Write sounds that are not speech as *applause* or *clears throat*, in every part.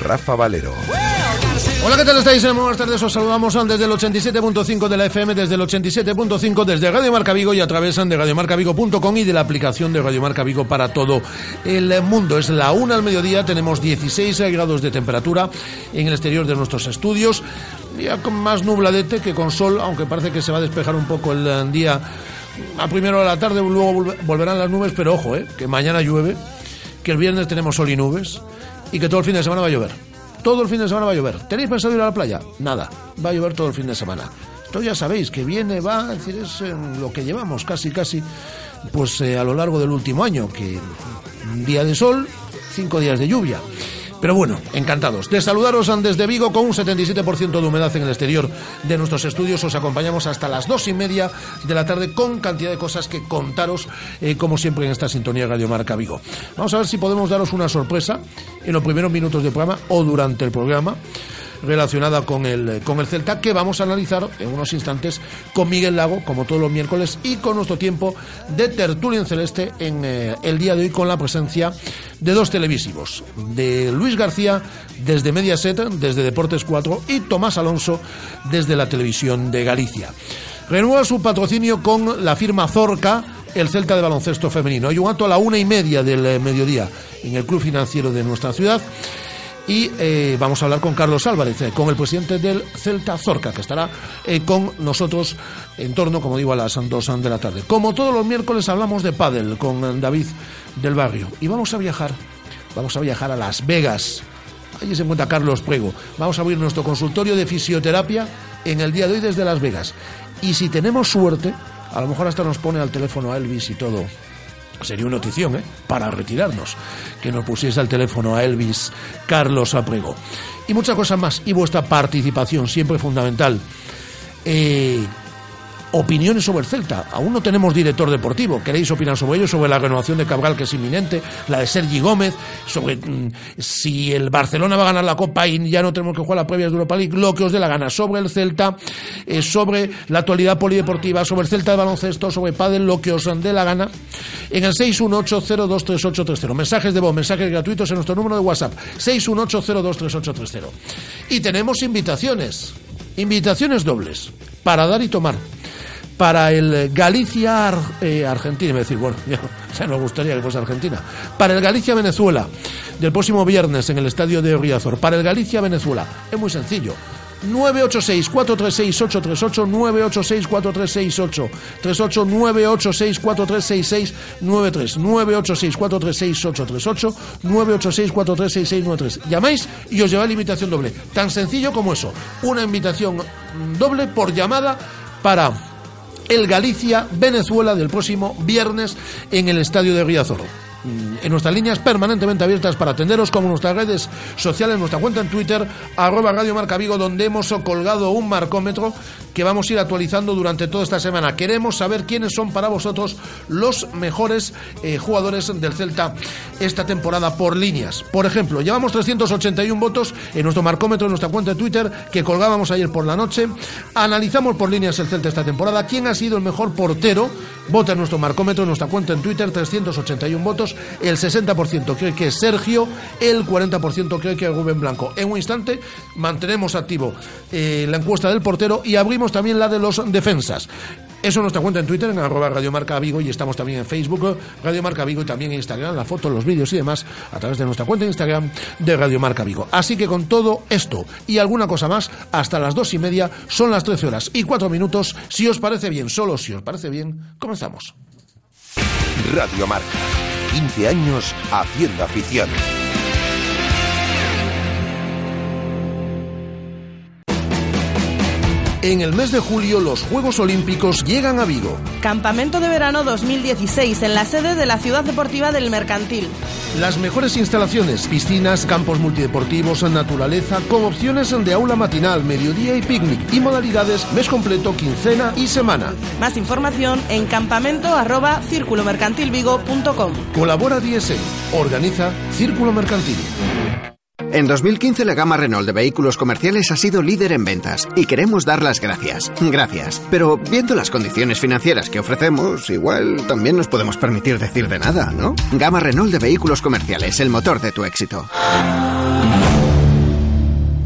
Rafa Valero. Hola, ¿qué tal estáis? Buenas tardes, os saludamos desde el 87.5 de la FM, desde el 87.5 desde Radio Marca Vigo y a través de radiomarcavigo.com y de la aplicación de Radio Marca Vigo para todo el mundo. Es la una al mediodía, tenemos 16 grados de temperatura en el exterior de nuestros estudios, día con más nubladete que con sol, aunque parece que se va a despejar un poco el eh, día a primero de la tarde, luego volve- volverán las nubes, pero ojo, eh, que mañana llueve, que el viernes tenemos sol y nubes y que todo el fin de semana va a llover. Todo el fin de semana va a llover. ¿Tenéis pensado ir a la playa? Nada. Va a llover todo el fin de semana. Esto ya sabéis que viene, va, es decir, es eh, lo que llevamos casi, casi, pues eh, a lo largo del último año, que un día de sol, cinco días de lluvia. Pero bueno, encantados de saludaros desde Vigo con un 77% de humedad en el exterior de nuestros estudios. Os acompañamos hasta las dos y media de la tarde con cantidad de cosas que contaros, eh, como siempre en esta sintonía Radio Marca Vigo. Vamos a ver si podemos daros una sorpresa en los primeros minutos del programa o durante el programa relacionada con el, con el Celta, que vamos a analizar en unos instantes con Miguel Lago, como todos los miércoles, y con nuestro tiempo de tertulia en celeste en eh, el día de hoy con la presencia de dos televisivos, de Luis García desde Mediaset, desde Deportes 4, y Tomás Alonso desde la televisión de Galicia. Renueva su patrocinio con la firma Zorca, el Celta de baloncesto femenino. Hay un acto a la una y media del eh, mediodía en el club financiero de nuestra ciudad. Y eh, vamos a hablar con Carlos Álvarez, eh, con el presidente del Celta Zorca, que estará eh, con nosotros en torno, como digo, a las dos de la tarde. Como todos los miércoles hablamos de pádel con David del Barrio. Y vamos a viajar, vamos a viajar a Las Vegas. Allí se encuentra Carlos Prego. Vamos a abrir nuestro consultorio de fisioterapia en el día de hoy desde Las Vegas. Y si tenemos suerte, a lo mejor hasta nos pone al teléfono a Elvis y todo. Sería una notición, ¿eh? Para retirarnos. Que nos pusiese al teléfono a Elvis Carlos Aprego. Y muchas cosas más. Y vuestra participación, siempre fundamental. Eh, opiniones sobre el Celta. Aún no tenemos director deportivo. ¿Queréis opinar sobre ello? Sobre la renovación de Cabral, que es inminente, la de Sergi Gómez, sobre mm, si el Barcelona va a ganar la Copa y ya no tenemos que jugar la previa de Europa League, lo que os dé la gana. Sobre el Celta, eh, sobre la actualidad polideportiva, sobre el Celta de baloncesto, sobre Padel, lo que os dé la gana. En el 618-023830. Mensajes de voz, mensajes gratuitos en nuestro número de WhatsApp. 618-023830. Y tenemos invitaciones. Invitaciones dobles. Para dar y tomar para el Galicia Ar- eh, Argentina, a decir, bueno, *laughs* ya, ya gustaría que fuese Argentina, para el Galicia Venezuela del próximo viernes en el estadio de Riazor, para el Galicia Venezuela, es muy sencillo. 986-436-838, 986-436-838, 986-436-6693, 986-436-838, 986-436-6693. Llamáis y os lleva la invitación doble. Tan sencillo como eso. Una invitación doble por llamada para el Galicia Venezuela del próximo viernes en el estadio de Riazor. Mm, En nuestras líneas permanentemente abiertas para atenderos, como nuestras redes sociales, nuestra cuenta en Twitter, arroba Radio Marca Vigo, donde hemos colgado un marcómetro que vamos a ir actualizando durante toda esta semana. Queremos saber quiénes son para vosotros los mejores eh, jugadores del Celta esta temporada por líneas. Por ejemplo, llevamos 381 votos en nuestro marcómetro, en nuestra cuenta de Twitter, que colgábamos ayer por la noche. Analizamos por líneas el Celta esta temporada. ¿Quién ha sido el mejor portero? Vota en nuestro marcómetro, en nuestra cuenta en Twitter, 381 votos. El 60% cree que es Sergio, el 40% cree que es Rubén Blanco. En un instante mantenemos activo eh, la encuesta del portero y abrimos también la de los defensas. Eso es nuestra cuenta en Twitter, en arroba Radio Marca Vigo, y estamos también en Facebook, Radio Marca Vigo, y también en Instagram, la foto, los vídeos y demás, a través de nuestra cuenta en Instagram de Radio Marca Vigo. Así que con todo esto y alguna cosa más, hasta las dos y media, son las 13 horas y cuatro minutos. Si os parece bien, solo si os parece bien, comenzamos. Radio Marca. 15 años haciendo afición. En el mes de julio los Juegos Olímpicos llegan a Vigo. Campamento de verano 2016 en la sede de la Ciudad Deportiva del Mercantil. Las mejores instalaciones, piscinas, campos multideportivos, naturaleza, con opciones de aula matinal, mediodía y picnic y modalidades mes completo, quincena y semana. Más información en campamento arroba círculomercantilvigo.com. Colabora DSE. Organiza Círculo Mercantil. En 2015 la gama Renault de vehículos comerciales ha sido líder en ventas y queremos dar las gracias. Gracias. Pero viendo las condiciones financieras que ofrecemos, igual también nos podemos permitir decir de nada, ¿no? Gama Renault de vehículos comerciales, el motor de tu éxito.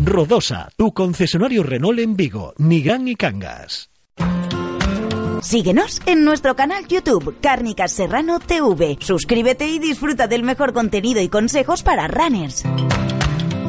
Rodosa, tu concesionario Renault en Vigo, Nigán y Cangas. Síguenos en nuestro canal YouTube, Cárnicas Serrano TV. Suscríbete y disfruta del mejor contenido y consejos para runners.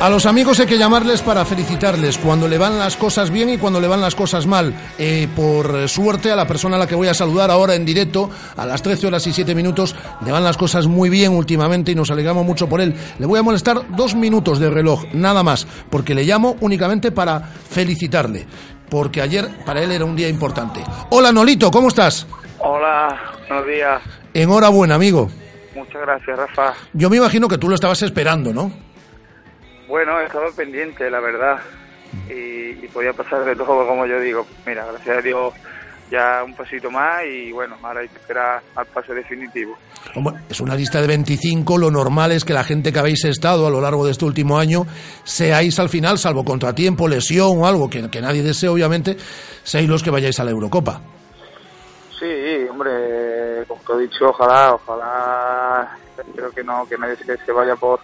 A los amigos hay que llamarles para felicitarles cuando le van las cosas bien y cuando le van las cosas mal. Eh, por suerte, a la persona a la que voy a saludar ahora en directo, a las 13 horas y 7 minutos, le van las cosas muy bien últimamente y nos alegramos mucho por él. Le voy a molestar dos minutos de reloj, nada más, porque le llamo únicamente para felicitarle. Porque ayer para él era un día importante. Hola Nolito, ¿cómo estás? Hola, buenos días. Enhorabuena, amigo. Muchas gracias, Rafa. Yo me imagino que tú lo estabas esperando, ¿no? Bueno, estaba pendiente, la verdad. Y, y podía pasar de todo, como yo digo. Mira, gracias a Dios, ya un pasito más y bueno, ahora hay que esperar al pase definitivo. Hombre, es una lista de 25, lo normal es que la gente que habéis estado a lo largo de este último año seáis al final, salvo contratiempo, lesión o algo que, que nadie desee, obviamente, seáis los que vayáis a la Eurocopa. Sí, hombre, como te he dicho, ojalá, ojalá, espero que no, que nadie se vaya por,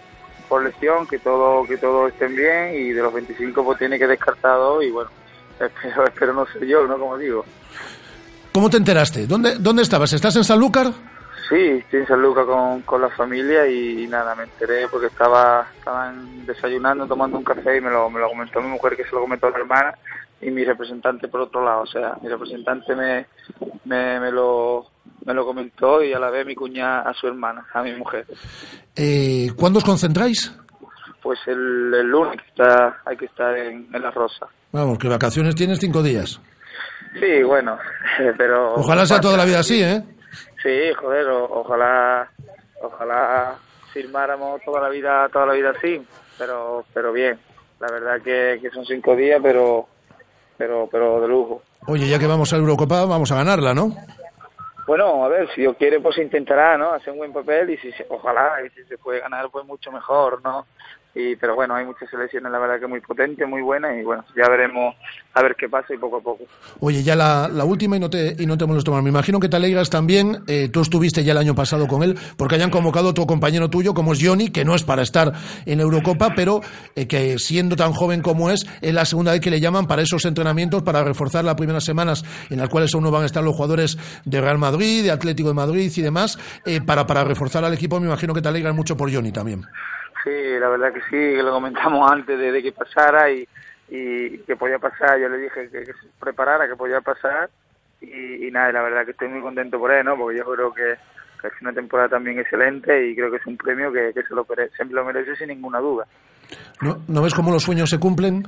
por lesión, que todo, que todo estén bien y de los 25 pues tiene que descartar dos y bueno, *laughs* espero, espero no ser yo, ¿no? Como digo. ¿Cómo te enteraste? ¿Dónde, dónde estabas? ¿Estás en Sanlúcar? Sí, estoy en San Lucas con, con la familia y, nada, me enteré porque estaba estaban desayunando, tomando un café y me lo, me lo comentó mi mujer que se lo comentó a la hermana y mi representante por otro lado, o sea, mi representante me, me, me lo me lo comentó y a la vez mi cuña a su hermana, a mi mujer. Eh, ¿Cuándo os concentráis? Pues el, el lunes que está, hay que estar en, en La Rosa. Vamos, que vacaciones tienes cinco días. Sí, bueno, *laughs* pero... Ojalá sea toda la vida así, ¿eh? Sí, joder, o- ojalá, ojalá firmáramos toda la vida, toda la vida así, pero, pero bien, la verdad que, que son cinco días, pero, pero, pero de lujo. Oye, ya que vamos a Eurocopa, vamos a ganarla, ¿no? Bueno, a ver, si Dios quiere, pues intentará, ¿no? Hacer un buen papel y si se- ojalá, y si se puede ganar, pues mucho mejor, ¿no? Y, pero bueno, hay muchas selecciones, la verdad que muy potentes, muy buenas y bueno, ya veremos a ver qué pasa y poco a poco. Oye, ya la, última y no te y no te molesto más. Me imagino que te alegras también, eh, tú estuviste ya el año pasado con él, porque hayan convocado a otro compañero tuyo, como es Johnny, que no es para estar en Eurocopa, pero eh, que siendo tan joven como es, es la segunda vez que le llaman para esos entrenamientos, para reforzar las primeras semanas en las cuales aún no van a estar los jugadores de Real Madrid, de Atlético de Madrid y demás, eh, para, para reforzar al equipo. Me imagino que te alegras mucho por Johnny también. Sí, la verdad que sí, que lo comentamos *laughs* antes de, de que pasara y, y que podía pasar. Yo le dije que, que se preparara, que podía pasar y, y nada, la verdad que estoy muy contento por él, ¿no? Porque yo creo que, que es una temporada también excelente y creo que es un premio que, que se, lo se lo merece sin ninguna duda. ¿No, ¿No ves cómo los sueños se cumplen?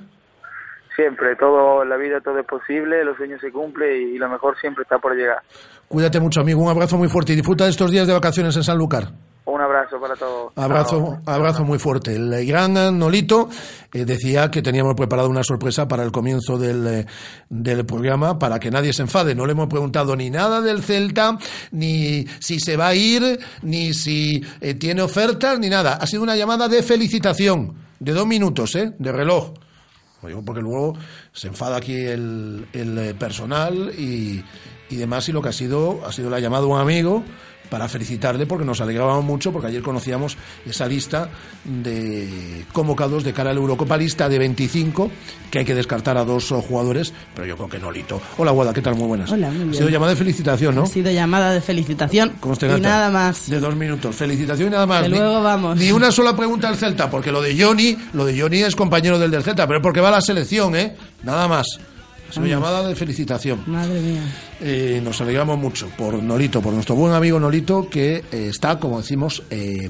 Siempre, todo en la vida todo es posible, los sueños se cumplen y, y lo mejor siempre está por llegar. Cuídate mucho, amigo. Un abrazo muy fuerte y disfruta de estos días de vacaciones en Sanlúcar. Un abrazo para todos. Abrazo, abrazo muy fuerte. El gran Nolito eh, decía que teníamos preparado una sorpresa para el comienzo del, eh, del programa para que nadie se enfade. No le hemos preguntado ni nada del Celta, ni si se va a ir, ni si eh, tiene ofertas, ni nada. Ha sido una llamada de felicitación, de dos minutos, ¿eh? De reloj. Porque luego se enfada aquí el, el, eh, personal y, y demás y lo que ha sido ha sido la llamada de un amigo para felicitarle porque nos alegrábamos mucho porque ayer conocíamos esa lista de convocados de cara a la Eurocopa, lista de 25 que hay que descartar a dos jugadores, pero yo creo que Nolito. Hola Guada, ¿qué tal? Muy buenas. Hola, muy Ha bien. sido llamada de felicitación, ¿no? Ha sido llamada de felicitación ¿Cómo te y gata? nada más. De dos minutos. Felicitación y nada más. Que Ni- luego vamos. Ni una sola pregunta al Celta, porque lo de Johnny, lo de Johnny es compañero del del Celta, pero porque va a la selección, ¿eh? Nada más. Vamos. llamada de felicitación. Madre mía. Eh, nos alegramos mucho por Nolito, por nuestro buen amigo Nolito, que eh, está, como decimos, eh,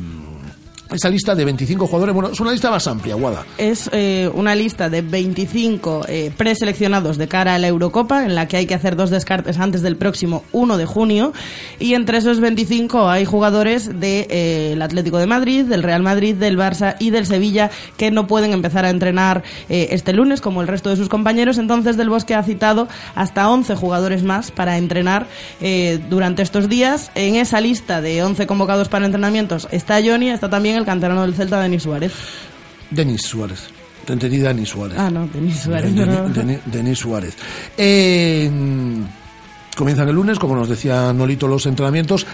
esa lista de 25 jugadores. Bueno, es una lista más amplia, Guada. Es eh, una lista de 25 eh, preseleccionados de cara a la Eurocopa, en la que hay que hacer dos descartes antes del próximo 1 de junio. Y entre esos 25 hay jugadores del Atlético de Madrid, del Real Madrid, del Barça y del Sevilla que no pueden empezar a entrenar eh, este lunes como el resto de sus compañeros. Entonces, Del Bosque ha citado hasta 11 jugadores más para entrenar eh, durante estos días. En esa lista de 11 convocados para entrenamientos está Johnny, está también el canterano del Celta, Denis Suárez. Denis Suárez. Te entendí, Denis Suárez. Ah, no, Denis Suárez. No. Denis Suárez. Eh, comienzan el lunes, como nos decía Nolito, los entrenamientos.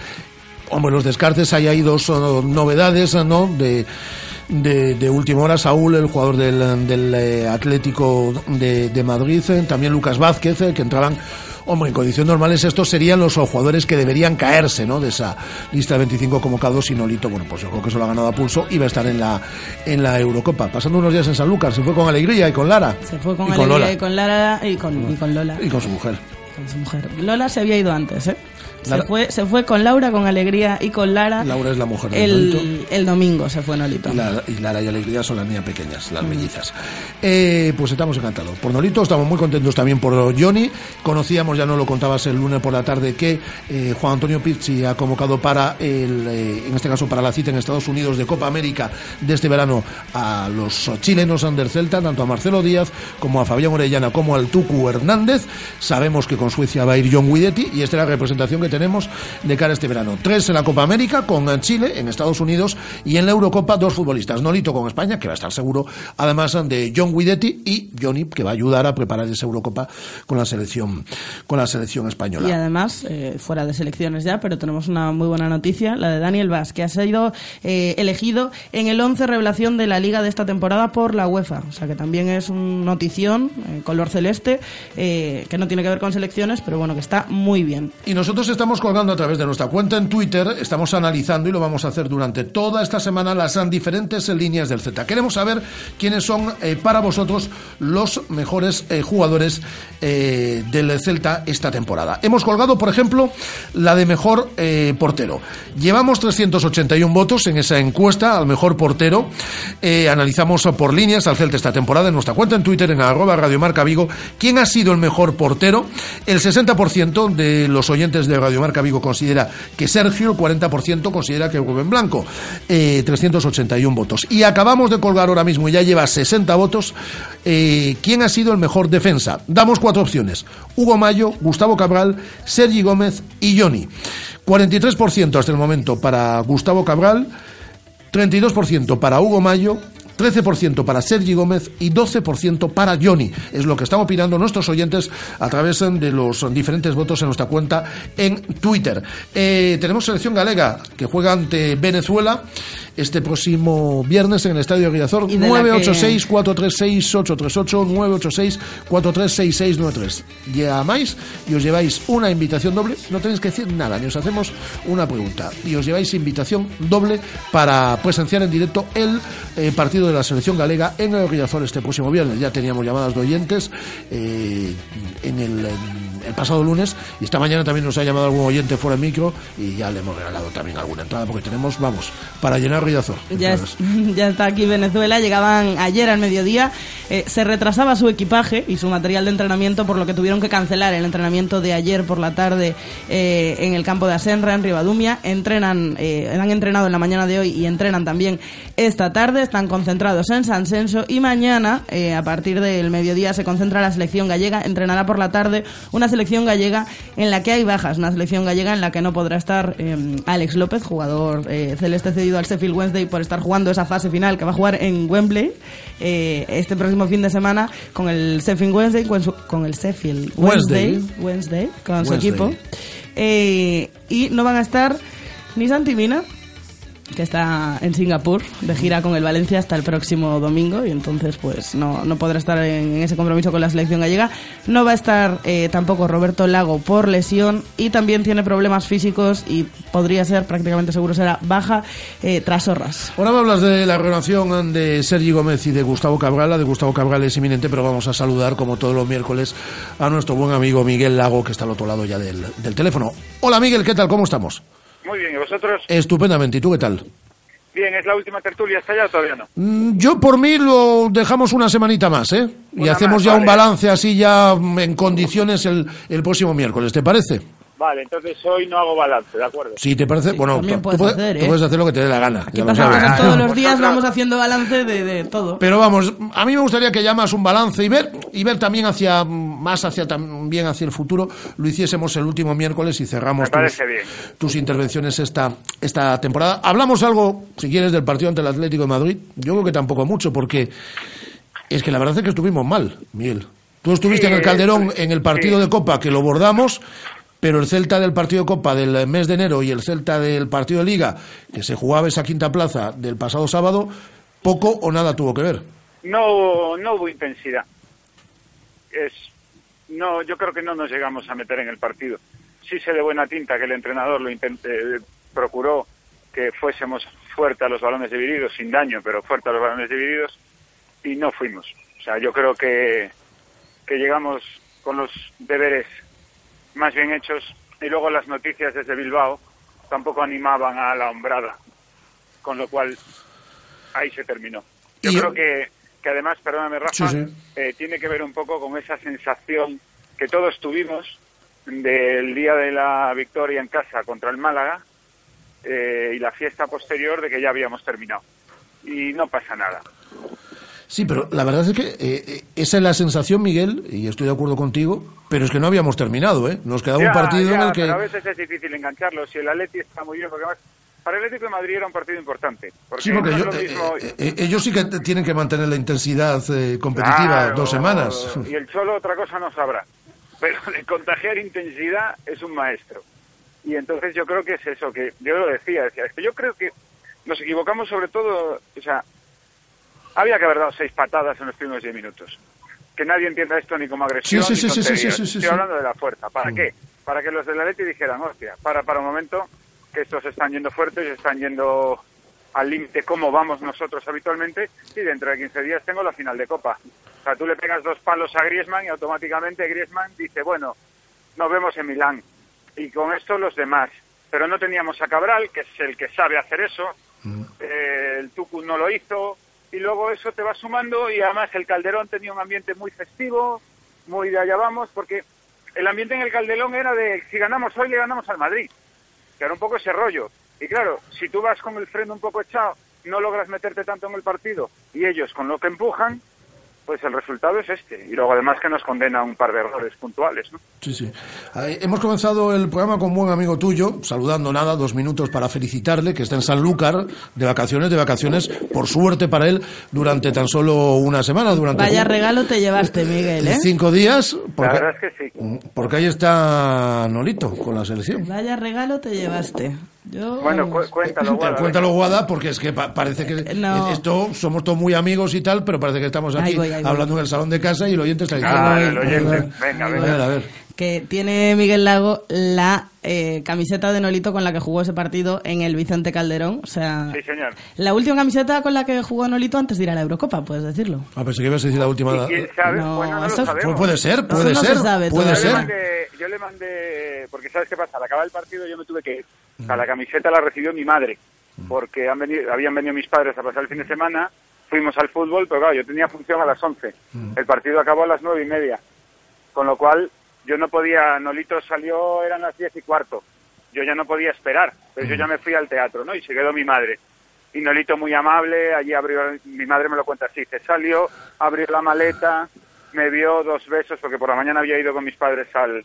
Hombre, los descartes, ahí hay dos oh, novedades, ¿no? De, de, de última hora, Saúl, el jugador del, del eh, Atlético de, de Madrid, eh, también Lucas Vázquez, eh, que entraban, hombre, en condiciones normales estos serían los jugadores que deberían caerse, ¿no? De esa lista de 25 convocados y Nolito, bueno, pues yo creo que se lo ha ganado a pulso y va a estar en la, en la Eurocopa. Pasando unos días en Sanlúcar, se fue con alegría y con Lara. Se fue con y Alegría y con Lara y con, y con Lola. Y con su mujer. Con su mujer. Lola se había ido antes, ¿eh? Se fue, se fue con Laura, con Alegría y con Lara. Laura es la mujer de Nolito. el, el domingo se fue Nolito. Y Lara, y Lara y Alegría son las niñas pequeñas, las mellizas. Eh, pues estamos encantados. Por Nolito estamos muy contentos también por Johnny. Conocíamos, ya no lo contabas el lunes por la tarde, que eh, Juan Antonio Pizzi ha convocado para, el, eh, en este caso, para la cita en Estados Unidos de Copa América de este verano a los chilenos under Celta, tanto a Marcelo Díaz como a Fabián Orellana como al Tucu Hernández. Sabemos que con Suecia va a ir John Guidetti y esta es la representación que tenemos de cara a este verano. Tres en la Copa América con Chile, en Estados Unidos y en la Eurocopa dos futbolistas. Nolito con España, que va a estar seguro, además de John Guidetti y Johnny, que va a ayudar a preparar esa Eurocopa con la selección, con la selección española. Y además, eh, fuera de selecciones ya, pero tenemos una muy buena noticia, la de Daniel Vaz, que ha sido eh, elegido en el 11 revelación de la liga de esta temporada por la UEFA. O sea que también es un notición, eh, color celeste, eh, que no tiene que ver con selecciones, pero bueno, que está muy bien. Y nosotros estamos colgando a través de nuestra cuenta en Twitter, estamos analizando y lo vamos a hacer durante toda esta semana las diferentes líneas del Z. Queremos saber quiénes son eh, para vosotros los mejores eh, jugadores eh, del Celta esta temporada. Hemos colgado, por ejemplo, la de mejor portero. Llevamos 381 votos en esa encuesta al mejor portero. Analizamos por líneas al Celta esta temporada en nuestra cuenta en Twitter, en arroba Radio Marca Vigo, quién ha sido el mejor portero. El 60% de los oyentes de Radio Marca Vigo considera que Sergio, el 40% considera que Rubén Blanco. Eh, 381 votos. Y acabamos de colgar ahora mismo, y ya lleva 60 votos, eh, ¿quién ha sido el mejor defensa? Damos cuatro opciones. Hugo Mayo, Gustavo Cabral, Sergi Gómez y Johnny. 43% hasta el momento para Gustavo Cabral, 32% para Hugo Mayo, 13% para Sergi Gómez y 12% para Johnny. Es lo que están opinando nuestros oyentes a través de los diferentes votos en nuestra cuenta en Twitter. Eh, tenemos selección galega que juega ante Venezuela este próximo viernes en el Estadio la 986-436-838, 986-436693. Llamáis y os lleváis una invitación doble. No tenéis que decir nada, ni os hacemos una pregunta. Y os lleváis invitación doble para presenciar en directo el eh, partido de la selección galega en el Riazor este próximo viernes. Ya teníamos llamadas de oyentes eh, en el, en el pasado lunes y esta mañana también nos ha llamado algún oyente fuera de micro y ya le hemos regalado también alguna entrada porque tenemos, vamos, para llenar Riazor. Ya, es- *laughs* ya está aquí Venezuela, llegaban ayer al mediodía, eh, se retrasaba su equipaje y su material de entrenamiento, por lo que tuvieron que cancelar el entrenamiento de ayer por la tarde eh, en el campo de Asenra, en Ribadumia. Entrenan, eh, han entrenado en la mañana de hoy y entrenan también esta tarde, están concentrados en San Senso y mañana, eh, a partir del mediodía, se concentra la selección gallega, entrenará por la tarde una selección gallega en la que hay bajas, una selección gallega en la que no podrá estar eh, Alex López, jugador eh, celeste cedido al Sheffield Wednesday por estar jugando esa fase final que va a jugar en Wembley eh, este próximo fin de semana con el Sheffield Wednesday, con, su- con el Sheffield Wednesday, Wednesday. Wednesday, con su equipo. Eh, y no van a estar ni Santi Mina, que está en Singapur de gira con el Valencia hasta el próximo domingo y entonces pues no, no podrá estar en, ese compromiso con la selección gallega. No va a estar eh, tampoco Roberto Lago por lesión y también tiene problemas físicos y podría ser, prácticamente seguro será, baja eh, tras horras. Ahora me hablas de la relación de Sergi Gómez y de Gustavo Cabral. La de Gustavo Cabral es inminente, pero vamos a saludar, como todos los miércoles, a nuestro buen amigo Miguel Lago, que está al otro lado ya del, del teléfono. Hola Miguel, ¿qué tal? ¿Cómo estamos? Muy bien, ¿y vosotros? Estupendamente. ¿Y tú qué tal? Bien, ¿es la última tertulia hasta allá o todavía no? Mm, Yo por mí lo dejamos una semanita más, ¿eh? Y hacemos más, ya un balance así ya mm, en condiciones el, el próximo miércoles, ¿te parece? Vale, entonces hoy no hago balance, ¿de acuerdo? Si te parece, bueno, también tú, puedes hacer, tú ¿eh? puedes hacer lo que te dé la gana. Aquí cosas todos los días, vamos haciendo balance de, de todo. Pero vamos, a mí me gustaría que llamas un balance y ver y ver también hacia más hacia también hacia el futuro. Lo hiciésemos el último miércoles y cerramos tus intervenciones esta esta temporada. Hablamos algo, si quieres, del partido ante el Atlético de Madrid. Yo creo que tampoco mucho porque es que la verdad es que estuvimos mal, Miguel. Tú estuviste Sí, en el Calderón en el partido de Copa que lo bordamos. Pero el Celta del partido de Copa del mes de enero y el Celta del partido de Liga, que se jugaba esa quinta plaza del pasado sábado, poco o nada tuvo que ver. No, no hubo intensidad. Es, no, yo creo que no nos llegamos a meter en el partido. Sí sé de buena tinta que el entrenador lo intente, procuró que fuésemos fuerte a los balones divididos, sin daño, pero fuerte a los balones divididos, y no fuimos. O sea, yo creo que, que llegamos con los deberes más bien hechos y luego las noticias desde Bilbao tampoco animaban a la hombrada, con lo cual ahí se terminó. Yo creo que, que además, perdóname Rafa, Sí, sí. eh, tiene que ver un poco con esa sensación que todos tuvimos del día de la victoria en casa contra el Málaga eh, y la fiesta posterior de que ya habíamos terminado. Y no pasa nada. Sí, pero la verdad es que eh, eh, esa es la sensación, Miguel, y estoy de acuerdo contigo, pero es que no habíamos terminado, ¿eh? Nos quedaba Ya, un partido ya, en el que... pero a veces es difícil engancharlo. Si el Atleti está muy bien, porque además para el Atlético de Madrid era un partido importante. Porque, Sí, porque no yo- eh, mismo- eh, eh, ellos sí que tienen que mantener la intensidad eh, competitiva Claro, dos semanas. Y el Cholo otra cosa no sabrá. *laughs* Pero de contagiar intensidad es un maestro. Y entonces yo creo que es eso, que yo lo decía, decía, es que yo creo que nos equivocamos sobre todo, o sea, había que haber dado seis patadas en los primeros diez minutos. Que nadie entienda esto ni como agresión Sí, sí, ni sí, Estoy hablando de la fuerza. ¿Para Mm. qué? Para que los del Atleti dijeran, hostia, para, para un momento, que estos están yendo fuertes, están yendo al límite como vamos nosotros habitualmente y dentro de 15 días tengo la final de Copa. O sea, tú le pegas dos palos a Griezmann y automáticamente Griezmann dice, bueno, nos vemos en Milán. Y con esto los demás. Pero no teníamos a Cabral, que es el que sabe hacer eso. Eh, el Tucu no lo hizo. Y luego eso te va sumando y además el Calderón tenía un ambiente muy festivo, muy de allá vamos, porque el ambiente en el Caldelón era de si ganamos hoy le ganamos al Madrid, que era un poco ese rollo. Y claro, si tú vas con el freno un poco echado, no logras meterte tanto en el partido y ellos con lo que empujan, pues el resultado es este. Y luego además que nos condena un par de errores puntuales, ¿no? Sí, sí. Eh, hemos comenzado el programa con un buen amigo tuyo, saludando nada, dos minutos para felicitarle, que está en Sanlúcar, de vacaciones, de vacaciones, por suerte para él, durante tan solo una semana, durante Vaya cin- regalo te llevaste, Miguel, ¿eh? cinco días, porque, La verdad es que sí. porque ahí está Nolito con la selección. Vaya regalo te llevaste. Yo... Bueno, cu- cuéntalo, *laughs* Guada, Cuéntalo, Guada, porque es que pa- parece que *laughs* No. esto somos todos muy amigos y tal, pero parece que estamos aquí Ahí voy, ahí voy. hablando en el salón de casa y el oyente está diciendo. Ah, el oyente. Venga, A ver, a ver. que tiene Miguel Lago la eh, camiseta de Nolito con la que jugó ese partido en el Vicente Calderón. O sea, Sí, señor. la última camiseta con la que jugó Nolito antes de ir a la Eurocopa, puedes decirlo. Ah, pensé que ibas a decir la última. ¿Y quién sabe? No, bueno, no lo eso- puede ser, Eso puede no se ser, sabe puede Yo todavía. le, ser. mandé, yo le mandé, porque sabes qué pasa, al acabar el partido yo me tuve que ir. O sea, la camiseta la recibió mi madre, porque han venido, habían venido mis padres a pasar el fin de semana, fuimos al fútbol, pero claro, yo tenía función a las 11. El partido acabó a las nueve y media, con lo cual yo no podía, Nolito salió, eran las diez y cuarto, yo ya no podía esperar, pero yo ya me fui al teatro, ¿no? Y se quedó mi madre. Y Nolito muy amable, allí abrió, mi madre me lo cuenta así, se salió, abrió la maleta, me dio dos besos, porque por la mañana había ido con mis padres al,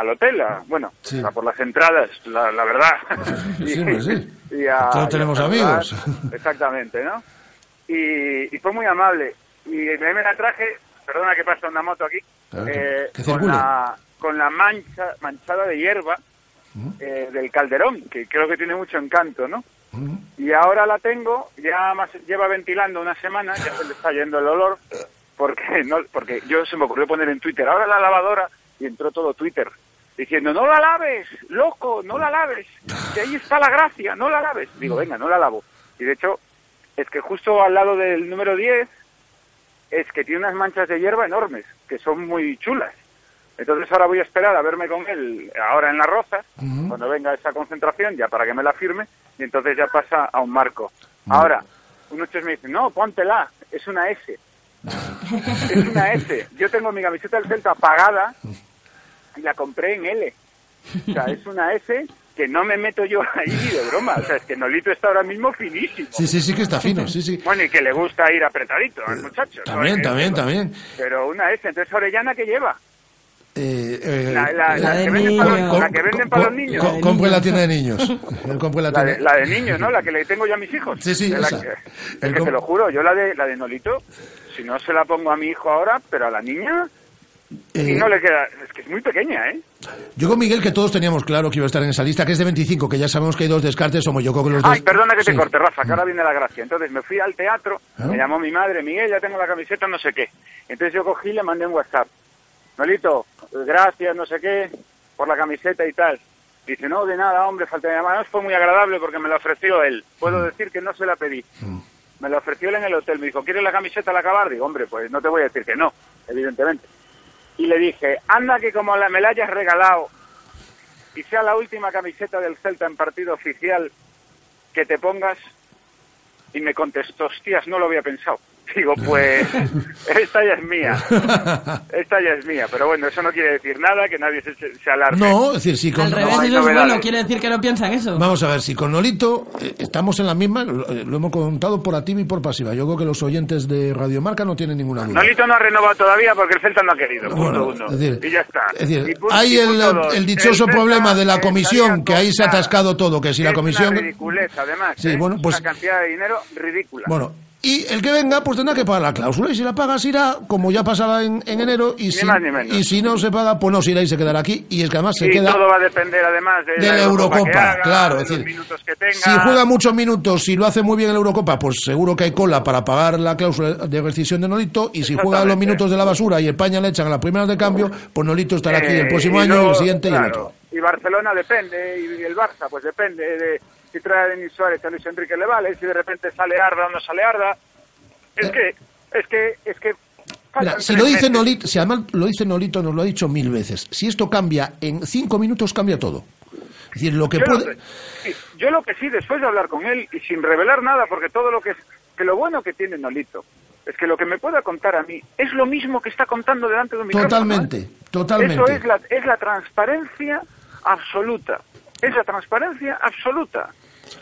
al hotel, a- bueno, Sí. a por las entradas, la, la verdad. Sí, *laughs* hombre, sí. y a- Todos y a tenemos amigos. *laughs* *laughs* Exactamente, ¿no? Y, y fue muy amable. Y me la traje, perdona que pasa una moto aquí, Claro, eh, que con, la, con la mancha manchada de hierba eh, del calderón, que creo que tiene mucho encanto, ¿no? Y ahora la tengo, ya más lleva ventilando una semana, ya se le está yendo el olor, porque no porque yo se me ocurrió poner en Twitter, ahora la lavadora, y entró todo Twitter, diciendo, no la laves, loco, no la laves, que ahí está la gracia, no la laves. Digo, venga, no la lavo. Y de hecho, es que justo al lado del número 10, es que tiene unas manchas de hierba enormes, que son muy chulas. Entonces ahora voy a esperar a verme con él ahora en la roza, cuando venga esa concentración, ya para que me la firme, y entonces ya pasa a un marco. Ahora, muchos me dicen, no, póntela, es una S. *laughs* es una S. Yo tengo mi camiseta del Celta pagada *laughs* y la compré en L. O sea, es una S que no me meto yo *laughs* ahí ni de broma. O sea, es que Nolito está ahora mismo finísimo. Sí, sí, sí que está fino, sí, sí. Bueno, y que le gusta ir apretadito al muchacho. También, también, también. Pero una S. Entonces, Orellana, ¿qué lleva? Eh, eh, La, la- la de que venden para los, com- la que venden com- para los niños. com- compre la tienda de niños. La La de, tienda. la de niños, ¿no? La que le tengo yo a mis hijos. Sí, sí, esa. que- El es que com- te lo juro, yo la de, la de Nolito, si no se la pongo a mi hijo ahora, pero a la niña, y Eh, no le queda... Es que es muy pequeña, ¿eh? Yo con Miguel, que todos teníamos claro que iba a estar en esa lista, que es de 25, que ya sabemos que hay dos descartes, somos yo creo que los dos. Ay, perdona que te Sí. corte, Rafa, que ahora viene la gracia. Entonces me fui al teatro, ¿Ah? me llamó mi madre, Miguel, ya tengo la camiseta, no sé qué. Entonces yo cogí y le mandé un WhatsApp. Nolito, gracias, no sé qué, por la camiseta y tal. Dice, no, de nada, hombre, falta de llamar. Fue muy agradable porque me la ofreció él. Mm. Puedo decir que no se la pedí. Me la ofreció él en el hotel. Me dijo, ¿quieres la camiseta al acabar? Digo, hombre, pues no te voy a decir que no, evidentemente. Y le dije, anda que como la, me la hayas regalado y sea la última camiseta del Celta en partido oficial que te pongas. Y me contestó, hostias, no lo había pensado. Digo, pues *laughs* esta ya es mía. Esta ya es mía. Pero bueno, eso no quiere decir nada, que nadie se, se alarme. No, es decir, sí, con. Al revés, hay eso es bueno, quiere decir que no piensan eso. Vamos a ver, si con Nolito eh, estamos en la misma, lo, eh, lo hemos contado por activa y por pasiva. Yo creo que los oyentes de Radio Marca no tienen ninguna duda. Nolito no ha renovado todavía porque el Celta no ha querido. Punto Bueno, uno. es decir, y ya está. Es decir, hay el, el dichoso El problema de la comisión, que ahí se ha atascado todo, que si la es comisión... Una ridiculez, además. Sí, ¿eh? bueno, pues- Una cantidad de dinero ridícula. Bueno, y el que venga, pues tendrá que pagar la cláusula. Y si la paga, se irá, como ya pasaba en, en enero. Y si, ni y si no se paga, pues no se irá y se quedará aquí. Y es que además se y queda todo va a depender además de, de la Eurocopa. haga, claro, de es decir, minutos que tenga. si juega muchos minutos, si lo hace muy bien en la Eurocopa, pues seguro que hay cola para pagar la cláusula de rescisión de Nolito. Y si juega los minutos de la basura y España le echan a las primeras de cambio, pues Nolito estará aquí Eh, el próximo y año, y luego, el siguiente y el otro. Y Barcelona depende, y el Barça, pues depende de si trae a Denis Suárez a Luis Enrique le vale, si de repente sale Arda o no sale Arda. Es que, es que, es que. Eh. Mira, si lo dice. Nolito, si además lo dice Nolito, nos lo ha dicho mil veces. Si esto cambia en cinco minutos, cambia todo. Es decir, lo que yo, puede. lo que, sí, yo lo que sí, después de hablar con él y sin revelar nada, porque todo lo que es. Que lo bueno que tiene Nolito es que lo que me pueda contar a mí es lo mismo que está contando delante de un micrófono. Totalmente, ¿eh? totalmente. Eso es la, es la transparencia absoluta. Es la transparencia absoluta.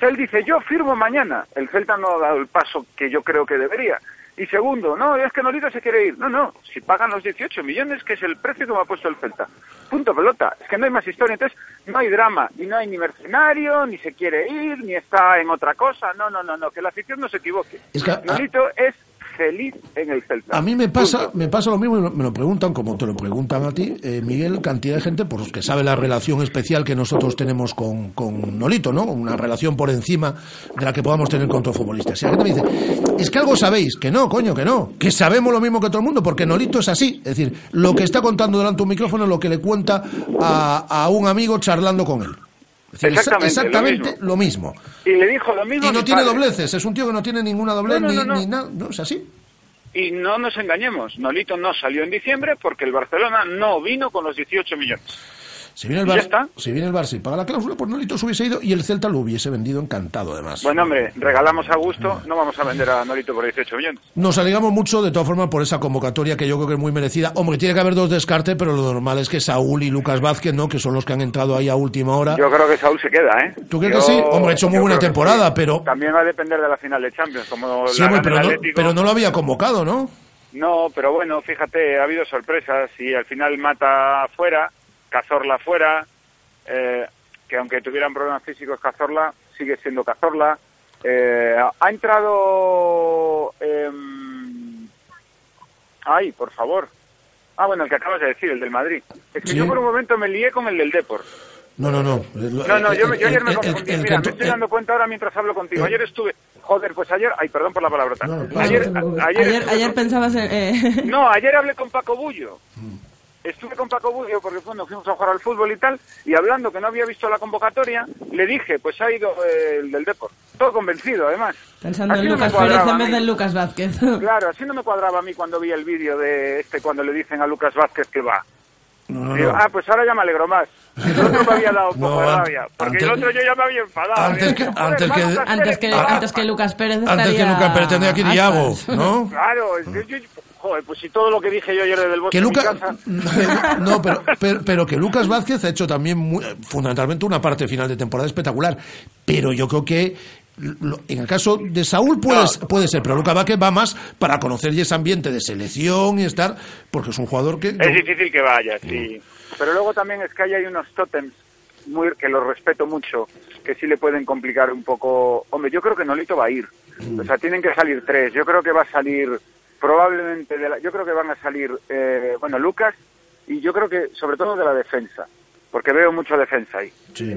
Él dice, yo firmo mañana. El Celta no ha dado el paso que yo creo que debería. Y segundo, no, es que Nolito se quiere ir. No, no, si pagan los 18 millones, que es el precio que me ha puesto el Celta. Punto pelota. Es que no hay más historia. Entonces, no hay drama. Y no hay ni mercenario, ni se quiere ir, ni está en otra cosa. No, no, no, no. Que la afición no se equivoque. Es que, ah, Nolito es feliz en el Celta. A mí me pasa, Punto. me pasa lo mismo, y me lo preguntan, como te lo preguntan a ti, eh, Miguel, cantidad de gente pues, que sabe la relación especial que nosotros tenemos con, con Nolito, ¿no? Una relación por encima de la que podamos tener con otros futbolistas. Y la gente me dice, es que algo sabéis, que no, coño, que no, que sabemos lo mismo que todo el mundo, porque Nolito es así. Es decir, lo que está contando delante de un micrófono es lo que le cuenta a, a un amigo charlando con él. Decir, Exactamente, lo exactamente lo mismo. Y le dijo lo mismo Y no tiene padre. dobleces, es un tío que no tiene ninguna doblez No, no, ni, no. ni nada, no, es así. Y no nos engañemos, Nolito no salió en diciembre porque el Barcelona no vino con los 18 millones. Si viene el ¿Y ya Barça, está? si viene el Barça y paga la cláusula, pues Nolito se hubiese ido y el Celta lo hubiese vendido encantado además. Bueno, hombre, regalamos a gusto, no vamos a vender a Nolito por 18 millones. Nos alegramos mucho, de todas formas, por esa convocatoria que yo creo que es muy merecida. Hombre, tiene que haber dos descartes, pero lo normal es que Saúl y Lucas Vázquez, ¿no? Que son los que han entrado ahí a última hora. Yo creo que Saúl se queda, ¿eh? ¿Tú crees Yo- que sí? Hombre, ha hecho muy yo buena temporada, sí. pero... También va a depender de la final de Champions, como Sí, la hombre, pero no, pero no lo había convocado, ¿no? No, pero bueno, fíjate, ha habido sorpresas y al final mata fuera, Cazorla fuera, eh, que aunque tuvieran problemas físicos Cazorla, sigue siendo Cazorla. Eh, ha entrado... em, ay, por favor. Ah, bueno, el que acabas de decir, el del Madrid. Es que Sí. yo por un momento me lié con el del Depor. No, no, no. No, no, yo, me- yo ayer me El- el- confundí. el- Mira, el- me estoy el- dando cuenta ahora mientras hablo contigo. el- Ayer estuve... Joder, pues ayer... Ay, perdón por la palabrota. ayer, no ayer, Ayer, ayer pensabas en... eh, no, ayer hablé con Paco Bullo. Mm. Estuve con Paco Bullo porque bueno, fuimos a jugar al fútbol y tal, y hablando que no había visto la convocatoria, le dije, pues ha ido eh, el del Depor. Todo convencido, además. pensando Así en no Lucas Pérez en vez de Lucas Vázquez. *laughs* Claro, así no me cuadraba a mí cuando vi el vídeo de este, cuando le dicen a Lucas Vázquez que va. No, no, Digo, no. ah, pues ahora ya me alegro más. El otro me había dado un *laughs* poco de rabia, porque antes- el otro yo ya me había enfadado. antes que- dicho, "Joder, antes que- Lucas antes, Pérez, que, va". antes que Lucas Pérez Antes que Lucas Pérez tendría que ir Iago, aspas. ¿no? Claro, es que yo, joder, pues si todo lo que dije yo ayer desde el bosque Que de mi Lucas, casa... *laughs* no, pero, pero, pero que Lucas Vázquez ha hecho también muy- fundamentalmente una parte final de temporada espectacular. Pero yo creo que en el caso de Saúl puede, puede ser, pero Lucas Vázquez va más para conocer ya ese ambiente de selección y estar, porque es un jugador que Es difícil que vaya, sí. Pero luego también es que ahí hay unos tótems muy, que los respeto mucho, que sí le pueden complicar un poco. Hombre, yo creo que Nolito va a ir. O sea, tienen que salir tres. Yo creo que va a salir probablemente, de la, yo creo que van a salir, eh, bueno, Lucas y yo creo que sobre todo de la defensa, porque veo mucho defensa ahí.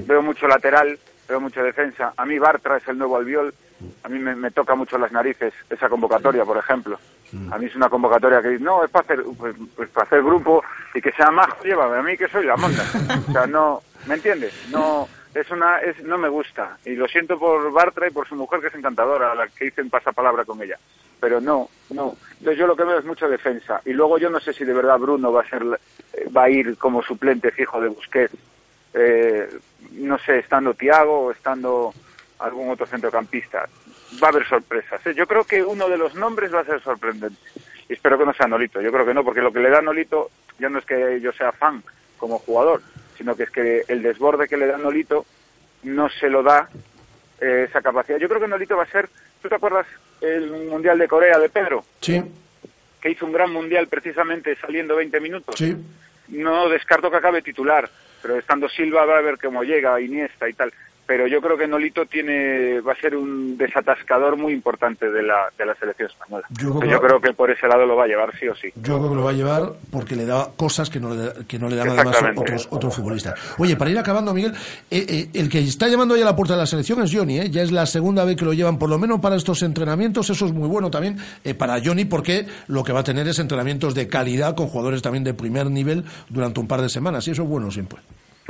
Veo mucho lateral, veo mucho defensa. A mí Bartra es el nuevo albiol. A mí me, me toca mucho las narices esa convocatoria, por ejemplo. A mí es una convocatoria que no, es para hacer, pues, pues para hacer grupo y que sea majo, llévame a mí que soy la monda. O sea, no, ¿me entiendes? No, es una, es, no me gusta. Y lo siento por Bartra y por su mujer que es encantadora, a la que hice en pasapalabra con ella. Pero no, no. Entonces yo lo que veo es mucha defensa. Y luego yo no sé si de verdad Bruno va a ser, eh, va a ir como suplente fijo de Busquets. Eh, no sé, estando Tiago o estando algún otro centrocampista. Va a haber sorpresas. ¿eh? Yo creo que uno de los nombres va a ser sorprendente. Y espero que no sea Nolito. Yo creo que no, porque lo que le da Nolito, ya no es que yo sea fan como jugador, sino que es que el desborde que le da Nolito no se lo da eh, esa capacidad. Yo creo que Nolito va a ser, ¿tú te acuerdas el Mundial de Corea de Pedro? Sí, Que hizo un gran Mundial precisamente saliendo 20 minutos. sí. No descarto que acabe titular, pero estando Silva va a ver cómo llega, Iniesta y tal. Pero yo creo que Nolito tiene, va a ser un desatascador muy importante de la, de la selección española. Yo creo Yo, que- creo que por ese lado lo va a llevar sí o sí. Yo creo que lo va a llevar porque le da cosas que no le, que no le dan además otros, otros futbolistas. Oye, para ir acabando, Miguel, eh, eh, el que está llamando ya a la puerta de la selección es Johnny, ¿eh? ya es la segunda vez que lo llevan, por lo menos para estos entrenamientos, eso es muy bueno también eh, para Johnny porque lo que va a tener es entrenamientos de calidad con jugadores también de primer nivel durante un par de semanas y eso es bueno siempre.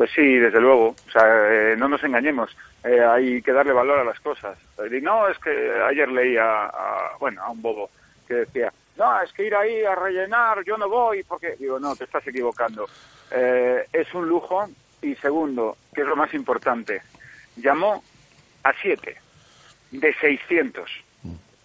Pues sí, desde luego. O sea, eh, no nos engañemos. Eh, hay que darle valor a las cosas. Y no, es que ayer leí a, a- bueno, a un bobo que decía, no, es que ir ahí a rellenar, yo no voy, porque... Digo, no, te estás equivocando. Eh, es un lujo. Y segundo, que es lo más importante, llamó a siete, de 600,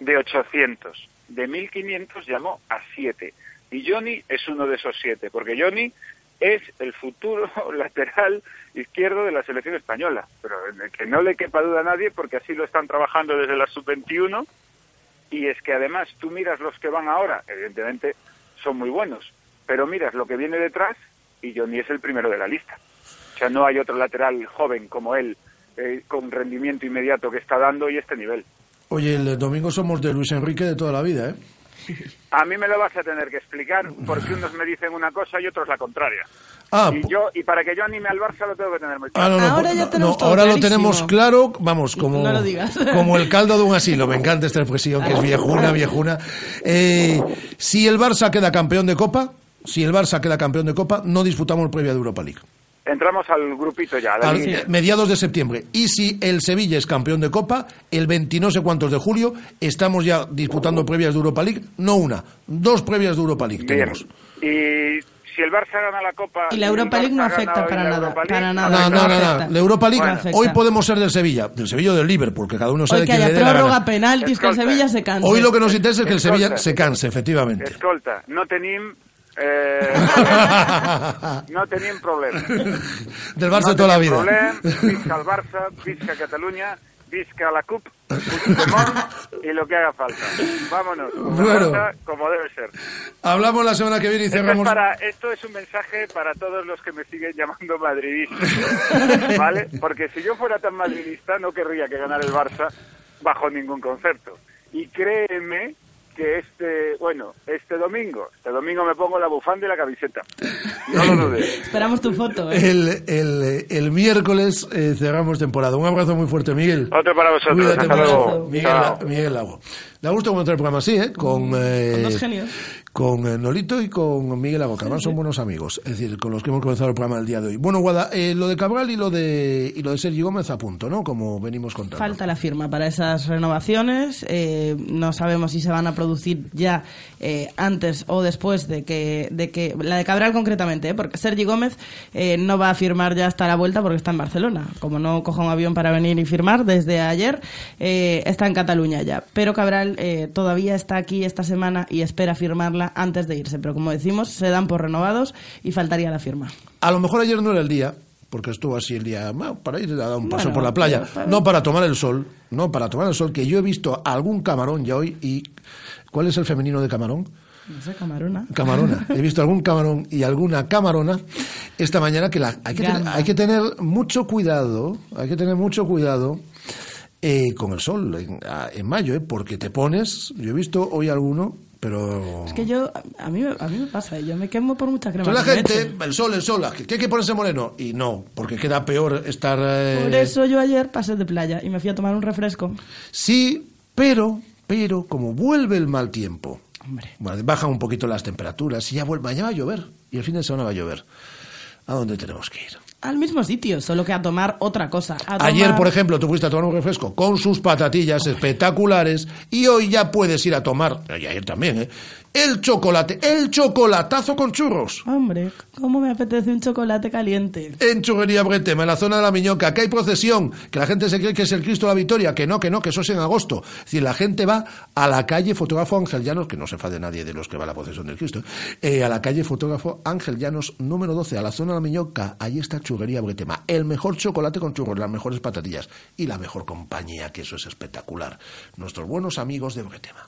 de 800, de 1.500 llamó a siete. Y Johnny es uno de esos siete, porque Johnny es el futuro *laughs* lateral izquierdo de la selección española. Pero el que no le quepa duda a nadie, porque así lo están trabajando desde la sub-21. Y es que además tú miras los que van ahora, evidentemente son muy buenos, pero miras lo que viene detrás y Johnny es el primero de la lista. O sea, no hay otro lateral joven como él, eh, con rendimiento inmediato que está dando y este nivel. Oye, el domingo somos de Luis Enrique de toda la vida, ¿eh? A mí me lo vas a tener que explicar porque unos me dicen una cosa y otros la contraria. Ah, y yo y para que yo anime al Barça lo tengo que tener muy Ah, claro. no, no, Ahora por- ya no, tenemos no, todo ahora lo tenemos claro, vamos, como, como el caldo de un asilo, me encanta esta expresión, que es viejuna, viejuna. Eh, si el Barça queda campeón de Copa, si el Barça queda campeón de Copa, no disputamos previa de Europa League. Entramos al grupito ya, Al- mediados de septiembre. Y si el Sevilla es campeón de Copa, el 20 no sé cuántos de julio, estamos ya disputando previas de Europa League, no una, dos previas de Europa League Bien. tenemos. Y si el Barça gana la Copa Y la Europa League no afecta hoy para nada, League, para nada. No, no, no, no. La Europa League, No afecta. hoy podemos ser del Sevilla, del Sevilla o del Liverpool, porque cada uno sabe Hoy que quién haya le dé la gana. penaltis, que el Escolta. Sevilla se canse. Hoy lo que nos interesa es que el Escolta. Sevilla se canse, efectivamente. Escolta, no tenim eh, no tenim problema. Del Barça no de toda la vida. Problem, visca el Barça, visca Cataluña, visca la CUP, y lo que haga falta. Vámonos, Bueno. Como debe ser. Hablamos la semana que viene y Esto es, cerramos. para, esto es un mensaje para todos los que me siguen llamando madridista, ¿vale? Porque si yo fuera tan madridista no querría que ganara el Barça bajo ningún concepto. Y créeme que este, bueno, este domingo, este domingo me pongo la bufanda y la camiseta. No lo dudes. *laughs* Esperamos tu foto. ¿eh? El, el, el miércoles eh, cerramos temporada. Un abrazo muy fuerte, Miguel. Otro para vosotros. Cuídate Hasta luego. Miguel. Miguel Lago. Da gusto comentar el programa así, ¿eh? Con, eh, Con dos genios. Con eh, Nolito y con Miguel además son buenos amigos. Es decir, con los que hemos comenzado el programa el día de hoy. Bueno, Guada, eh, lo de Cabral y lo de, y lo de Sergio Gómez a punto, ¿no? Como venimos contando. Falta la firma para esas renovaciones. eh, no sabemos si se van a producir ya eh, antes o después de que, de que la de Cabral concretamente, ¿eh? porque Sergi Gómez eh, no va a firmar ya hasta la vuelta porque está en Barcelona. Como no coja un avión para venir y firmar desde ayer, está en Cataluña ya. Pero Cabral eh, todavía está aquí esta semana y espera firmarla antes de irse. Pero como decimos, se dan por renovados y faltaría la firma. A lo mejor ayer no era el día, porque estuvo así el día para ir a dar un paso Bueno, por la playa, no para tomar el sol, no para tomar el sol, que yo he visto algún camarón ya hoy y ¿cuál es el femenino de camarón? No sé, Camarona. Camarona. *laughs* He visto algún camarón y alguna camarona esta mañana que la, hay, que tener, Gamba. hay que tener mucho cuidado, hay que tener mucho cuidado eh, con el sol en, a- en mayo, ¿eh? porque te pones, yo he visto hoy alguno, pero... Es que yo, a mí, a mí me pasa, yo me quemo por mucha crema. Entonces la gente, el sol, el sol, que hay que ponerse moreno. Y no, porque queda peor estar... eh, Por eso yo ayer pasé de playa y me fui a tomar un refresco. Sí, pero, pero, como vuelve el mal tiempo, Hombre. bueno, bajan un poquito las temperaturas y ya vuelve, mañana va a llover. Y el fin de semana va a llover. ¿A dónde tenemos que ir? Al mismo sitio, solo que a tomar otra cosa. a Ayer, por ejemplo, tú fuiste a tomar un refresco con sus patatillas espectaculares y hoy ya puedes ir a tomar, y ayer también, ¿eh? El chocolate, el chocolatazo con churros. Hombre, ¿cómo me apetece un chocolate caliente? En Churrería Bretema, en la zona de la Miñoca, que hay procesión, que la gente se cree que es el Cristo de la Victoria, que no, que no, que eso es en agosto. Es decir, la gente va a la calle Fotógrafo Ángel Llanos, que no se enfade nadie de los que va a la procesión del Cristo, eh, a la calle Fotógrafo Ángel Llanos número 12, a la zona de la Miñoca, allí está Churrería Bretema, el mejor chocolate con churros, las mejores patatillas y la mejor compañía, que eso es espectacular. Nuestros buenos amigos de Bretema.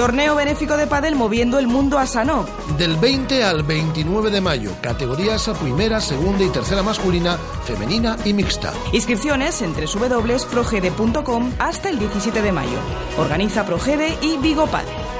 Torneo benéfico de pádel moviendo el mundo a Sanó. Del 20 al 29 de mayo, categorías a primera, segunda y tercera masculina, femenina y mixta. Inscripciones en www.progede.com hasta el 17 de mayo. Organiza Progede y Vigo Padel.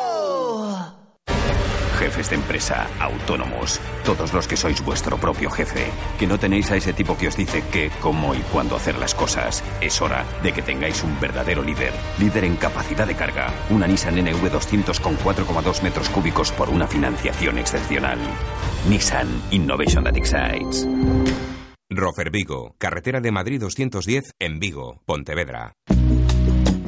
Jefes de empresa, autónomos, todos los que sois vuestro propio jefe, que no tenéis a ese tipo que os dice qué, cómo y cuándo hacer las cosas. Es hora de que tengáis un verdadero líder. Líder en capacidad de carga. Una Nissan NV200 con 4,2 metros cúbicos por una financiación excepcional. Nissan Innovation that excites. Rofer Vigo, carretera de Madrid 210 en Vigo, Pontevedra.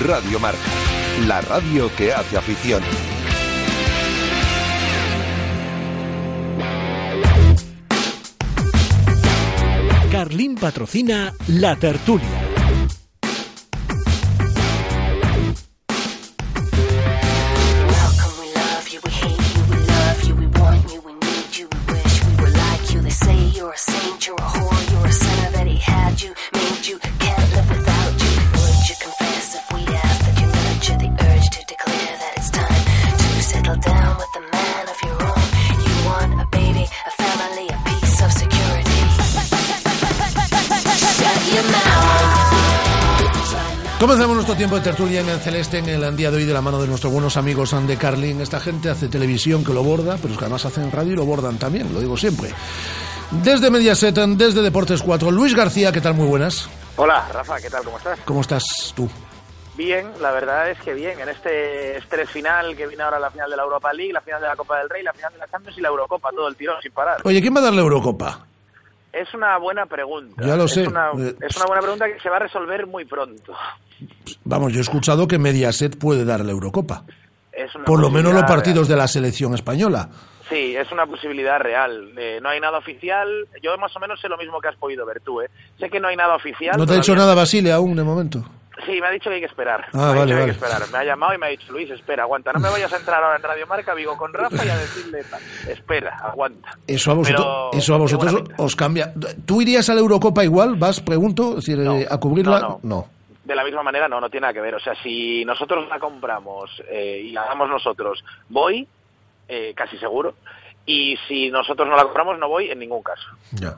Radio Marca, la radio que hace afición. Carlín patrocina La Tertulia. Comenzamos nuestro tiempo de tertulia en el Celeste en el día de hoy de la mano de nuestros buenos amigos de Carlin. Esta gente hace televisión que lo borda, pero es que además hacen radio y lo bordan también, lo digo siempre. Desde Mediaset, desde Deportes 4, Luis García, ¿qué tal? Muy buenas. Hola, Rafa, ¿qué tal? ¿Cómo estás? ¿Cómo estás tú? Bien, la verdad es que bien. En este estrés final que viene ahora la final de la Europa League, la final de la Copa del Rey, la final de la Champions y la Eurocopa, todo el tirón sin parar. Oye, ¿quién va a dar la Eurocopa? Es una buena pregunta. Ya lo es sé. Una, Eh, es una buena pregunta que se va a resolver muy pronto. Vamos, yo he escuchado que Mediaset puede dar la Eurocopa. Es una Por lo menos los partidos de la selección española. Sí, es una posibilidad real. Eh, no hay nada oficial. Yo más o menos sé lo mismo que has podido ver tú. ¿eh? Sé que no hay nada oficial. ¿No te ha dicho nada Basile aún de momento? Sí, me ha dicho que hay que esperar. Ah, me ha vale, que hay vale. que esperar. Me ha llamado y me ha dicho, Luis, espera, aguanta. No me vayas a entrar ahora en Radio Marca Vigo con Rafa y a decirle. Espera, aguanta. Eso a vosotros, eso a vosotros os cambia. ¿Tú irías a la Eurocopa igual? ¿Vas, pregunto? Es decir, eh, a cubrirla? no, De la misma manera, no, no tiene nada que ver. O sea, si nosotros la compramos eh, y la damos nosotros, voy, eh, casi seguro. Y si nosotros no la compramos, no voy en ningún caso. Ya.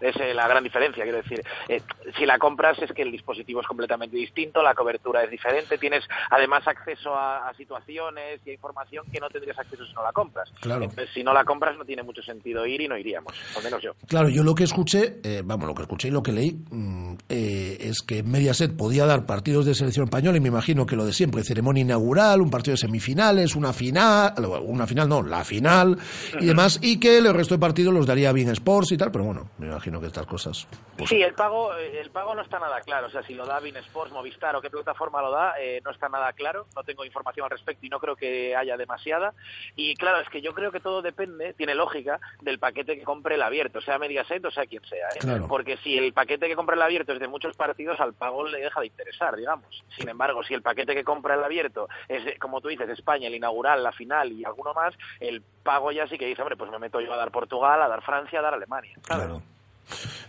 Es eh, la gran diferencia, quiero decir. Eh, si la compras es que el dispositivo es completamente distinto, la cobertura es diferente, tienes además acceso a, a situaciones y a información que no tendrías acceso si no la compras. Claro. Entonces, si no la compras no tiene mucho sentido ir y no iríamos, al menos yo. Claro, yo lo que escuché, eh, vamos, lo que escuché y lo que leí mm, eh, es que Mediaset podía dar partidos de selección española y me imagino que lo de siempre, ceremonia inaugural, un partido de semifinales, una final, una final no, la final y demás, y que el resto de partidos los daría bien Sports y tal, pero bueno, me imagino que estas cosas... Sí, el pago, eh, el pago no está nada claro. O sea, si lo da Bein Sports, Movistar o qué plataforma lo da, eh, no está nada claro. No tengo información al respecto y no creo que haya demasiada. Y claro, es que yo creo que todo depende, tiene lógica, del paquete que compre el abierto, sea Mediaset o sea quien sea. ¿eh? Claro. Porque si el paquete que compra el abierto es de muchos partidos, al pago le deja de interesar, digamos. Sin embargo, si el paquete que compra el abierto es, de, como tú dices, España, el inaugural, la final y alguno más, el pago ya sí que dice, hombre, pues me meto yo a dar Portugal, a dar Francia, a dar Alemania. Claro.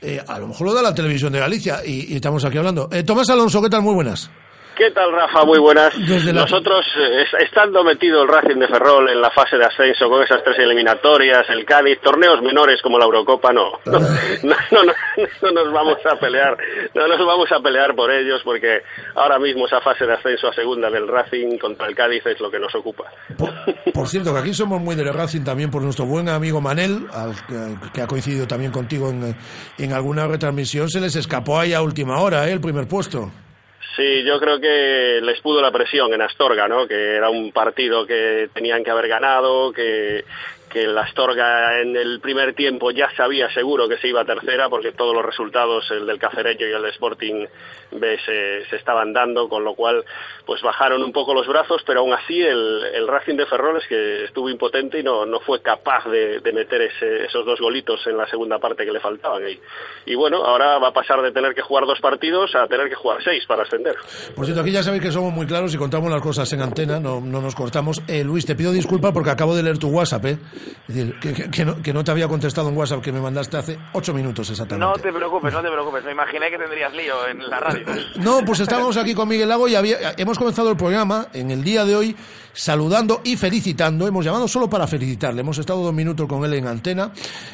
Eh, a lo mejor lo da la televisión de Galicia y, estamos aquí hablando. Eh, Tomás Alonso, ¿qué tal? Muy buenas. ¿Qué tal, Rafa? Muy buenas. Desde Nosotros, eh, es- estando metido el Racing de Ferrol en la fase de ascenso con esas tres eliminatorias, el Cádiz, torneos menores como la Eurocopa, *laughs* no. No, no, no, no, no nos vamos a pelear, no nos vamos a pelear por ellos porque ahora mismo esa fase de ascenso a segunda del Racing contra el Cádiz es lo que nos ocupa. Por cierto, que aquí somos muy del Racing también por nuestro buen amigo Manel, al que ha coincidido también contigo en, en alguna retransmisión, se les escapó ahí a última hora, ¿eh? el primer puesto. Sí, yo creo que les pudo la presión en Astorga, ¿no? Que era un partido que tenían que haber ganado, que, que el Astorga en el primer tiempo ya sabía seguro que se iba a tercera, porque todos los resultados, el del Cacereño y el del Sporting B, se, estaban dando, con lo cual pues bajaron un poco los brazos, pero aún así el, el Racing de Ferrol es que estuvo impotente y no, no fue capaz de, de meter ese- esos dos golitos en la segunda parte que le faltaban. Y, y bueno, ahora va a pasar de tener que jugar dos partidos a tener que jugar seis para ascender. Por cierto, aquí ya sabéis que somos muy claros y contamos las cosas en antena, no, no nos cortamos. Eh, Luis, te pido disculpas porque acabo de leer tu WhatsApp, ¿eh? Es decir, que, que- que no, que no te había contestado en WhatsApp que me mandaste hace ocho minutos exactamente. No te preocupes, no te preocupes. Me imaginé que tendrías lío en la radio. No, pues estábamos aquí con Miguel Lago y había- hemos comenzado el programa en el día de hoy saludando y felicitando. Hemos llamado solo para felicitarle. Hemos estado dos minutos con él en antena,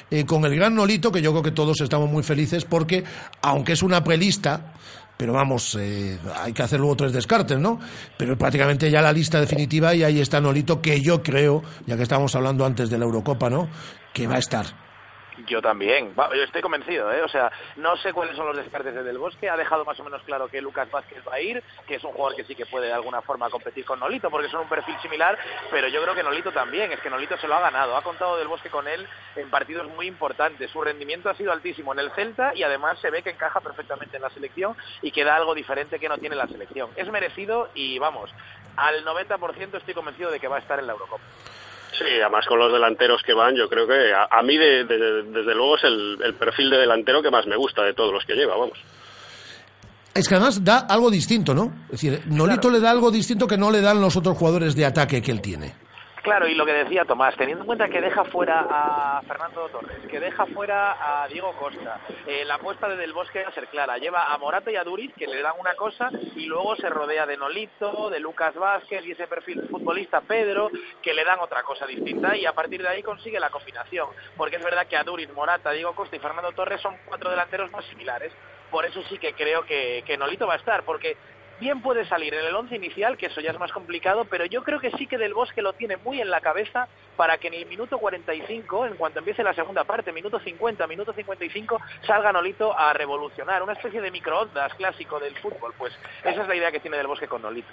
eh, con el gran Nolito, que yo creo que todos estamos muy felices porque, aunque es una prelista, pero vamos, eh, hay que hacer luego tres descartes, ¿no? Pero prácticamente ya la lista definitiva y ahí está Nolito, que yo creo, ya que estábamos hablando antes de la Eurocopa, ¿no? Que va a estar. Yo también, yo estoy convencido, ¿eh? o sea, no sé cuáles son los descartes de Del Bosque, ha dejado más o menos claro que Lucas Vázquez va a ir, que es un jugador que sí que puede de alguna forma competir con Nolito, porque son un perfil similar, pero yo creo que Nolito también, es que Nolito se lo ha ganado, ha contado Del Bosque con él en partidos muy importantes, su rendimiento ha sido altísimo en el Celta y además se ve que encaja perfectamente en la selección y que da algo diferente que no tiene la selección. Es merecido y vamos, al 90% estoy convencido de que va a estar en la Eurocopa. Sí, además con los delanteros que van, yo creo que a, a mí de- de- desde luego es el, el perfil de delantero que más me gusta de todos los que lleva, vamos. Es que además da algo distinto, ¿no? Es decir, Nolito le da algo distinto que no le dan los otros jugadores de ataque que él tiene. Claro, y lo que decía Tomás, teniendo en cuenta que deja fuera a Fernando Torres, que deja fuera a Diego Costa, eh, la apuesta de Del Bosque a ser clara, lleva a Morata y a Duriz que le dan una cosa y luego se rodea de Nolito, de Lucas Vázquez y ese perfil futbolista Pedro que le dan otra cosa distinta y a partir de ahí consigue la combinación, porque es verdad que a Duriz, Morata, Diego Costa y Fernando Torres son cuatro delanteros más similares, por eso sí que creo que, que Nolito va a estar, porque bien puede salir en el once inicial, que eso ya es más complicado, pero yo creo que sí que Del Bosque lo tiene muy en la cabeza para que en el minuto 45, en cuanto empiece la segunda parte, minuto 50, minuto 55, salga Nolito a revolucionar, una especie de microondas clásico del fútbol, pues esa es la idea que tiene Del Bosque con Nolito.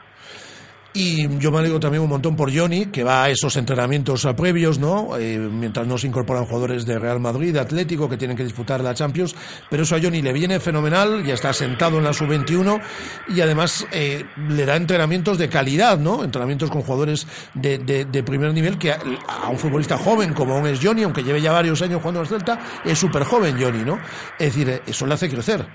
Y yo me alegro también un montón por Johnny, que va a esos entrenamientos previos, ¿no? Eh, mientras no se incorporan jugadores de Real Madrid, Atlético, que tienen que disputar la Champions. Pero eso a Johnny le viene fenomenal, ya está sentado en la sub-21 y además eh, le da entrenamientos de calidad, ¿no? Entrenamientos con jugadores de, de- de primer nivel que a, un futbolista joven como aún es Johnny, aunque lleve ya varios años jugando al Celta, es súper joven Johnny, ¿no? Es decir, eso le hace crecer.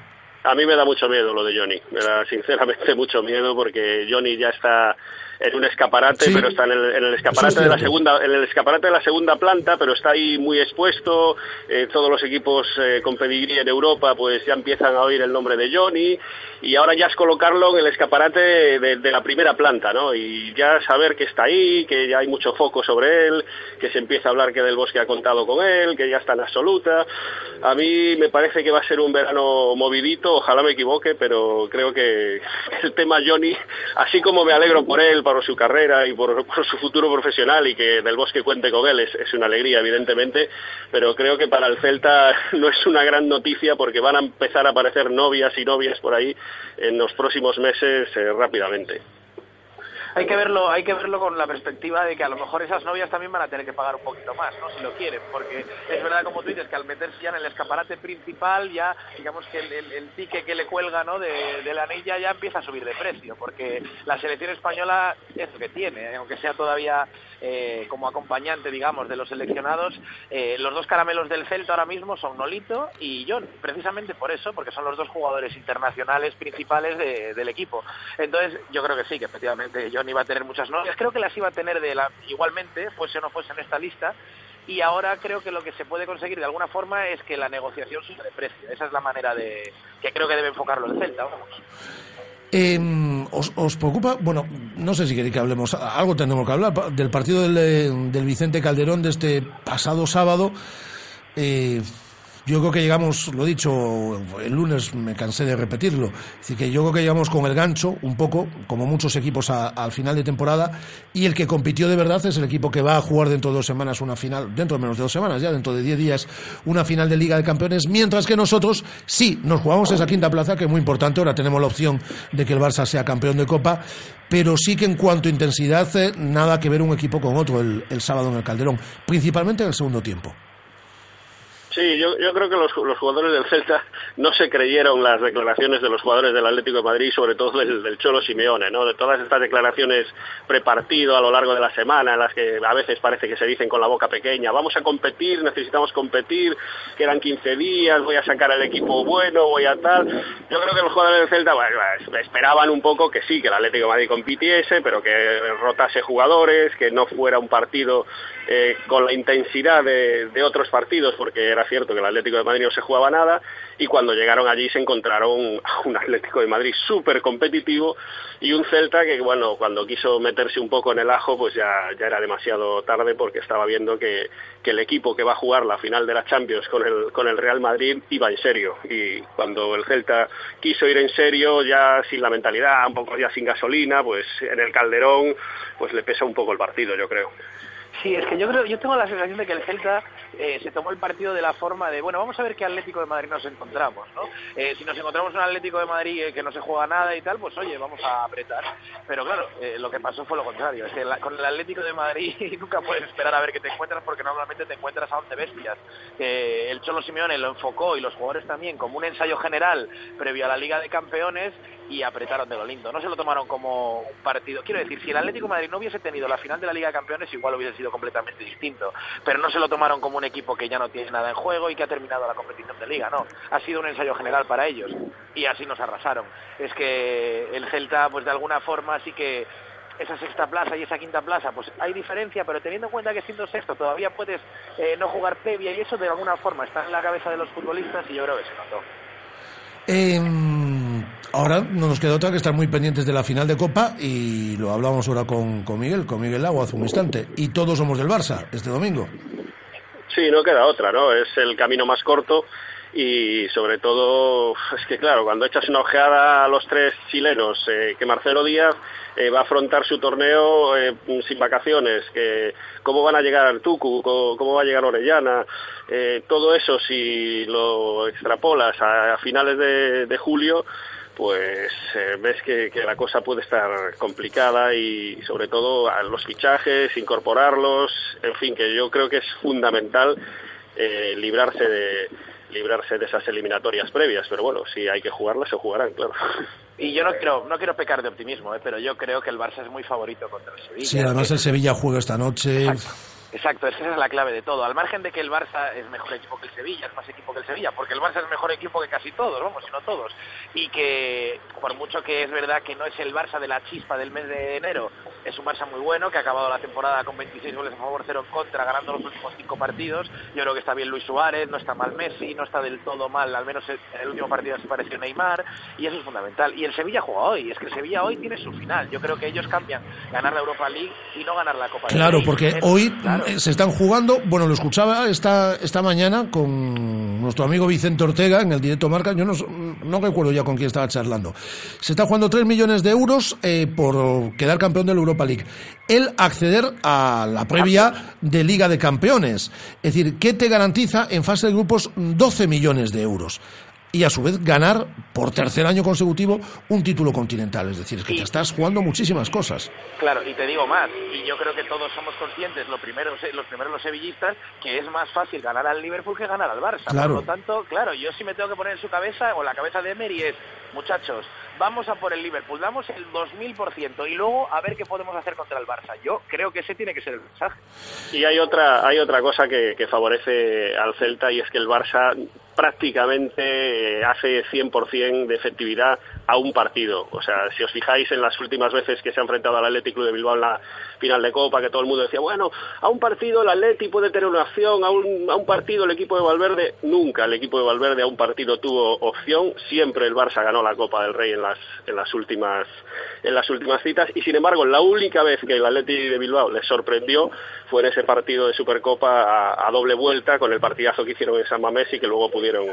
A mí me da mucho miedo lo de Johnny, me da sinceramente *laughs* mucho miedo porque Johnny ya está en un escaparate, Sí. pero está en el, en el Eso escaparate es de la segunda, en el escaparate de la segunda planta, pero está ahí muy expuesto. eh, todos los equipos eh, con pedigrí en Europa, pues ya empiezan a oír el nombre de Johnny y ahora ya es colocarlo en el escaparate de, de la primera planta, ¿no? Y ya saber que está ahí, que ya hay mucho foco sobre él, que se empieza a hablar que Del Bosque ha contado con él, que ya está en absoluta. A mí me parece que va a ser un verano movidito, ojalá me equivoque, pero creo que *laughs* el tema Johnny, así como me alegro por él, por su carrera y *laughs* por, su futuro profesional y que Del Bosque cuente con él, es, es una alegría, evidentemente, pero creo que para el Celta *laughs* no es una gran noticia porque van a empezar a aparecer novias y novias por ahí en los próximos meses eh, rápidamente. Hay que verlo, hay que verlo con la perspectiva de que a lo mejor esas novias también van a tener que pagar un poquito más, ¿no? Si lo quieren, porque es verdad como tú dices que al meterse ya en el escaparate principal ya, digamos que el, el, ticket que le cuelga, ¿no? De la anilla ya empieza a subir de precio, porque la selección española es lo que tiene, aunque sea todavía eh, como acompañante, digamos, de los seleccionados, eh, los dos caramelos del Celta ahora mismo son Nolito y John, precisamente por eso, porque son los dos jugadores internacionales principales de- del equipo. Entonces, yo creo que sí, que efectivamente John iba a tener muchas novias, creo que las iba a tener de la, igualmente, fuese o no fuese en esta lista, y ahora creo que lo que se puede conseguir de alguna forma es que la negociación suba de precio. Esa es la manera de que creo que debe enfocarlo el Celta, vamos. Eh, ¿os, os preocupa? Bueno, no sé si queréis que hablemos, algo tendremos que hablar, del partido del, del Vicente Calderón de este pasado sábado. Eh, yo creo que llegamos, lo he dicho el lunes, me cansé de repetirlo, es decir, que yo creo que llegamos con el gancho, un poco, como muchos equipos a- al final de temporada, y el que compitió de verdad es el equipo que va a jugar dentro de dos semanas una final, dentro de menos de dos semanas, ya dentro de diez días, una final de Liga de Campeones, mientras que nosotros sí, nos jugamos esa quinta plaza, que es muy importante, ahora tenemos la opción de que el Barça sea campeón de Copa, pero sí que en cuanto a intensidad, eh, nada que ver un equipo con otro el, el sábado en el Calderón, principalmente en el segundo tiempo. Sí, yo, yo creo que los, jugadores del Celta no se creyeron las declaraciones de los jugadores del Atlético de Madrid, sobre todo del, del Cholo Simeone, ¿no? De todas estas declaraciones prepartido a lo largo de la semana, las que a veces parece que se dicen con la boca pequeña, vamos a competir, necesitamos competir, quedan 15 días, voy a sacar al equipo bueno, voy a tal. Yo creo que los jugadores del Celta esperaban un poco que sí, que el Atlético de Madrid compitiese, pero que rotase jugadores, que no fuera un partido eh, con la intensidad de, otros partidos, porque era cierto que el Atlético de Madrid no se jugaba nada, y cuando llegaron allí se encontraron un Atlético de Madrid súper competitivo y un Celta que, bueno, cuando quiso meterse un poco en el ajo, pues ya, ya era demasiado tarde porque estaba viendo que, que el equipo que va a jugar la final de la Champions con el, con el Real Madrid iba en serio. Y cuando el Celta quiso ir en serio, ya sin la mentalidad, un poco ya sin gasolina, pues en el Calderón, pues le pesa un poco el partido, yo creo. Sí, es que yo creo, yo tengo la sensación de que el Celta eh, se tomó el partido de la forma de, bueno, vamos a ver qué Atlético de Madrid nos encontramos, ¿no? Eh, si nos encontramos un Atlético de Madrid eh, que no se juega nada y tal, pues oye, vamos a apretar. Pero claro, lo que pasó fue lo contrario. Es que la- con el Atlético de Madrid *laughs* nunca puedes esperar a ver qué te encuentras porque normalmente te encuentras a 11 bestias. El Cholo Simeone lo enfocó y los jugadores también como un ensayo general previo a la Liga de Campeones y apretaron de lo lindo. No se lo tomaron como un partido. Quiero decir, si el Atlético de Madrid no hubiese tenido la final de la Liga de Campeones, igual hubiese sido completamente distinto. Pero no se lo tomaron como un equipo que ya no tiene nada en juego y que ha terminado la competición de Liga, no. Ha sido un ensayo general para ellos y así nos arrasaron. Es que el Celta, pues de alguna forma, sí que esa sexta plaza y esa quinta plaza, pues hay diferencia, pero teniendo en cuenta que siendo sexto todavía puedes eh, no jugar previa y eso de alguna forma está en la cabeza de los futbolistas y yo creo que se notó. Eh, ahora no nos queda otra que estar muy pendientes de la final de Copa y lo hablamos ahora con, con Miguel, con Miguel Lago hace un instante. Y todos somos del Barça este domingo. Sí, no queda otra, ¿no? Es el camino más corto y sobre todo, es que claro, cuando echas una ojeada a los tres chilenos, eh, que Marcelo Díaz eh, va a afrontar su torneo eh, sin vacaciones, que cómo van a llegar Artucu, cómo, cómo va a llegar Orellana, todo eso si lo extrapolas a, finales de julio, pues eh, ves que, que la cosa puede estar complicada y sobre todo a los fichajes, incorporarlos, en fin, que yo creo que es fundamental eh, librarse de librarse de esas eliminatorias previas, pero bueno, si hay que jugarlas, se jugarán, claro. Y yo no quiero, no quiero pecar de optimismo, ¿eh? pero yo creo que el Barça es muy favorito contra el Sevilla. Sí, además el Sevilla juega esta noche. Exacto, esa es la clave de todo. Al margen de que el Barça es mejor equipo que el Sevilla, es más equipo que el Sevilla, porque el Barça es mejor equipo que casi todos, vamos, si no todos. Y que, por mucho que es verdad que no es el Barça de la chispa del mes de enero, es un Barça muy bueno, que ha acabado la temporada con 26 goles a favor, 0 en contra, ganando los últimos cinco partidos. Yo creo que está bien Luis Suárez, no está mal Messi, no está del todo mal, al menos en el último partido se pareció Neymar, y eso es fundamental. Y el Sevilla juega hoy, es que el Sevilla hoy tiene su final. Yo creo que ellos cambian ganar la Europa League y no ganar la Copa Claro, Rey. porque hoy eh, se están jugando, bueno, lo escuchaba esta, esta mañana con nuestro amigo Vicente Ortega en el directo Marca, yo no, no recuerdo ya con quién estaba charlando. Se está jugando 3 millones de euros eh, por quedar campeón de la Europa League. El acceder a la previa de Liga de Campeones. Es decir, ¿qué te garantiza en fase de grupos 12 millones de euros? Y a su vez ganar por tercer año consecutivo un título continental. Es decir, es que te estás jugando muchísimas cosas. Claro, y te digo más, y yo creo que todos somos conscientes, lo primero, los primeros los sevillistas, que es más fácil ganar al Liverpool que ganar al Barça. Claro. Por lo tanto, claro, yo sí me tengo que poner en su cabeza, o en la cabeza de Emery es, muchachos, vamos a por el Liverpool, damos el 2000% y luego a ver qué podemos hacer contra el Barça. Yo creo que ese tiene que ser el mensaje. Y hay otra, hay otra cosa que, que favorece al Celta y es que el Barça prácticamente eh, hace 100% de efectividad a un partido. O sea, si os fijáis en las últimas veces que se ha enfrentado al Athletic Club de Bilbao en la final de Copa, que todo el mundo decía, bueno, a un partido el Atleti puede tener una opción, a un, a un partido el equipo de Valverde, nunca el equipo de Valverde a un partido tuvo opción, siempre el Barça ganó la Copa del Rey en las, en las últimas en las últimas citas y sin embargo la única vez que el Atleti de Bilbao les sorprendió fue en ese partido de Supercopa a, doble vuelta con el partidazo que hicieron en San Mamés y que luego pudieron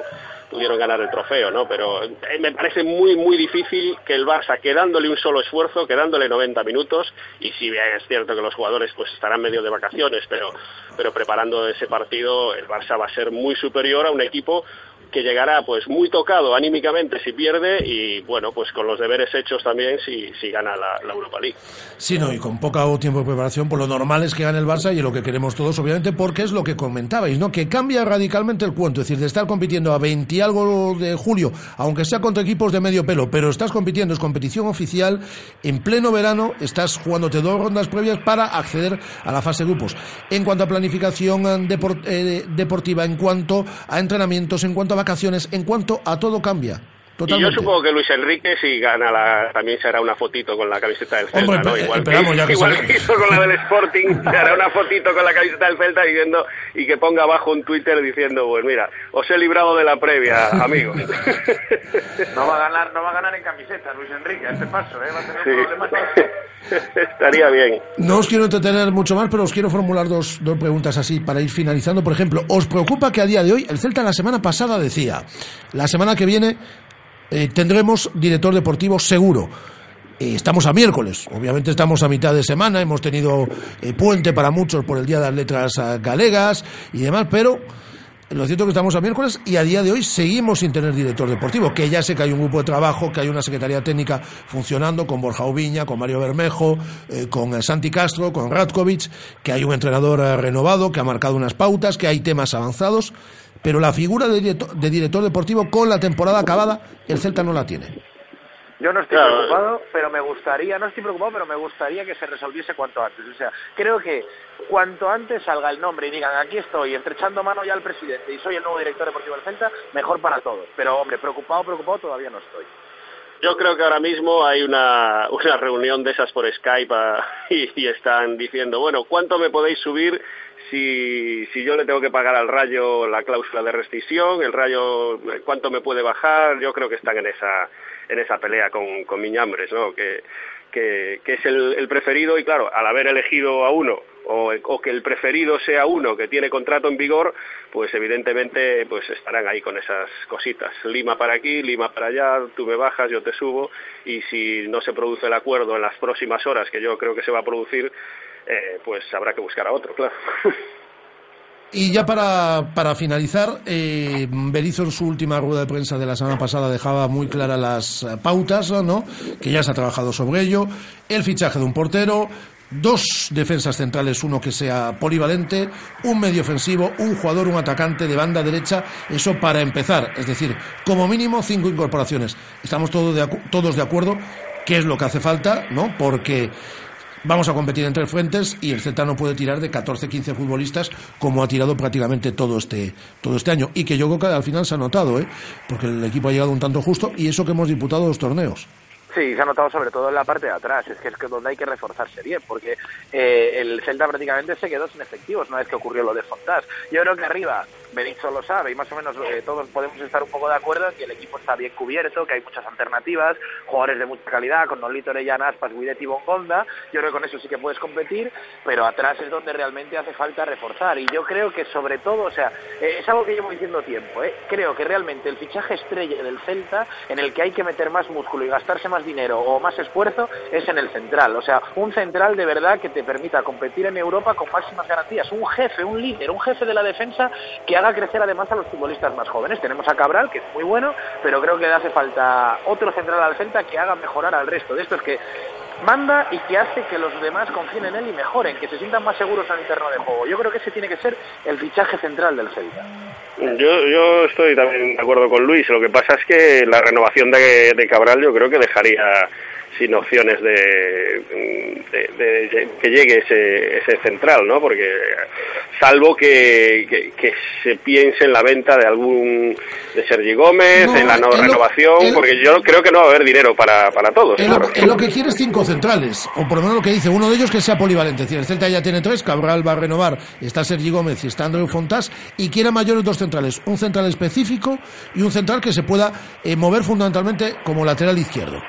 pudieron ganar el trofeo, ¿no? Pero eh, me parece muy muy difícil que el Barça quedándole un solo esfuerzo, quedándole 90 minutos y si bien es cierto que los jugadores pues estarán medio de vacaciones, pero pero preparando ese partido el Barça va a ser muy superior a un equipo que llegará pues muy tocado anímicamente si pierde y bueno pues con los deberes hechos también si, si gana la, la Europa League. Sí, no, y con poco tiempo de preparación, por lo normal es que gane el Barça y lo que queremos todos, obviamente, porque es lo que comentabais, ¿no? Que cambia radicalmente el cuento, es decir, de estar compitiendo a 20 y algo de julio, aunque sea contra equipos de medio pelo, pero estás compitiendo, es competición oficial, en pleno verano, estás jugándote dos rondas previas para acceder a la fase grupos. En cuanto a planificación eh, depor- eh, deportiva, en cuanto a entrenamientos, en cuanto a vacaciones, en cuanto a todo cambia. Y yo supongo que Luis Enrique si gana la, también se hará una fotito con la camiseta del Celta, ¿no? Igual, que, ya que igual que hizo con la del Sporting, se hará una fotito con la camiseta del Celta diciendo y que ponga abajo un Twitter diciendo, pues mira, os he librado de la previa, amigos. No va a ganar, no va a ganar en camiseta Luis Enrique a este paso, ¿eh? Va a tener Sí. problemas. *laughs* Estaría bien. No os quiero entretener mucho más, pero os quiero formular dos, dos preguntas así para ir finalizando. Por ejemplo, ¿os preocupa que a día de hoy, el Celta la semana pasada decía, la semana que viene eh, tendremos director deportivo seguro? Eh, estamos a miércoles, obviamente estamos a mitad de semana, hemos tenido eh, puente para muchos por el Día de las Letras ah, Galegas y demás, pero lo cierto es que estamos a miércoles y a día de hoy seguimos sin tener director deportivo, que ya sé que hay un grupo de trabajo, que hay una secretaría técnica funcionando con Borja Oviña, con Mario Bermejo, con Santi Castro, con Ratkovic, que hay un entrenador renovado, que ha marcado unas pautas, que hay temas avanzados, pero la figura de director, de director deportivo con la temporada acabada, el Celta no la tiene. Yo no estoy Claro. preocupado, pero me gustaría, no estoy preocupado, pero me gustaría que se resolviese cuanto antes. O sea, creo que cuanto antes salga el nombre y digan aquí estoy, estrechando mano ya al presidente y soy el nuevo director deportivo del Celta, mejor para todos. Pero hombre, preocupado, preocupado todavía no estoy. Yo creo que ahora mismo hay una, una reunión de esas por Skype ah, *laughs* y, están diciendo, bueno, ¿cuánto me podéis subir si, si yo le tengo que pagar al Rayo la cláusula de rescisión? ¿El Rayo cuánto me puede bajar? Yo creo que están en esa, en esa pelea con, con Miñambres, ¿no? Que, que, es el, preferido y claro, al haber elegido a uno o, o que el preferido sea uno que tiene contrato en vigor, pues evidentemente pues estarán ahí con esas cositas. Lima para aquí, Lima para allá, tú me bajas, yo te subo y si no se produce el acuerdo en las próximas horas, que yo creo que se va a producir, eh, pues habrá que buscar a otro, claro. *laughs* Y ya para, para finalizar, eh, en su última rueda de prensa de la semana pasada dejaba muy claras las eh, pautas, ¿no? Que ya se ha trabajado sobre ello. El fichaje de un portero, dos defensas centrales, uno que sea polivalente, un medio ofensivo, un jugador, un atacante de banda derecha, eso para empezar. Es decir, como mínimo cinco incorporaciones. Estamos todos de, todos de acuerdo qué es lo que hace falta, ¿no? Porque Vamos a competir en tres frentes y el Celta no puede tirar de 14, 15 futbolistas como ha tirado prácticamente todo este, todo este año. Y que yo creo que al final se ha notado, ¿eh? porque el equipo ha llegado un tanto justo y eso que hemos disputado dos torneos. Sí, se ha notado sobre todo en la parte de atrás, es que es donde hay que reforzarse bien, porque eh, el Celta prácticamente se quedó sin efectivos una vez que ocurrió lo de Fontás. Yo creo que arriba, Berizzo lo sabe y más o menos eh, todos podemos estar un poco de acuerdo en que el equipo está bien cubierto, que hay muchas alternativas, jugadores de mucha calidad, con Nolito Orellana, Aspas, Guidetti y Bongonda, yo creo que con eso sí que puedes competir, pero atrás es donde realmente hace falta reforzar. Y yo creo que sobre todo, o sea, eh, es algo que llevo diciendo tiempo, ¿eh? creo que realmente el fichaje estrella del Celta, en el que hay que meter más músculo y gastarse más dinero o más esfuerzo, es en el central, o sea, un central de verdad que te permita competir en Europa con máximas garantías, un jefe, un líder, un jefe de la defensa que haga crecer además a los futbolistas más jóvenes. Tenemos a Cabral, que es muy bueno, pero creo que le hace falta otro central al Celta que haga mejorar al resto de estos que manda y que hace que los demás confíen en él y mejoren, que se sientan más seguros el terreno de juego. Yo creo que ese tiene que ser el fichaje central del Celta. Yo, yo estoy también de acuerdo con Luis. Lo que pasa es que la renovación de, de Cabral yo creo que dejaría sin opciones de, de- de- de que llegue ese, ese central, ¿no? Porque salvo que, que, que se piense en la venta de algún de Sergi Gómez, No, en la no lo- renovación, porque yo creo que no va a haber dinero para, para todos. Él lo, claro. él lo que quiere es cinco centrales, o por lo menos lo que dice, uno de ellos que sea polivalente. Es decir, el Celta ya tiene tres, Cabral va a renovar, está Sergi Gómez y está Andreu Fontás, y quiere mayores dos centrales, un central específico y un central que se pueda eh, mover fundamentalmente como lateral izquierdo.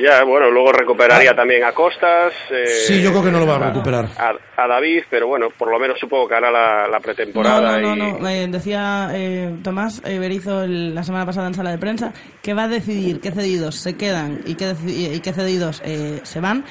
Ya, bueno, luego recuperaría también a Costas. eh, Ah. Sí, yo creo que no lo va a recuperar. A, a David, pero bueno, por lo menos supongo que hará la, pretemporada. no, no, y... no. Eh, decía eh, Tomás eh, Berizo el- la semana pasada en sala de prensa que va a decidir qué cedidos se quedan y qué, y qué cedidos eh, se van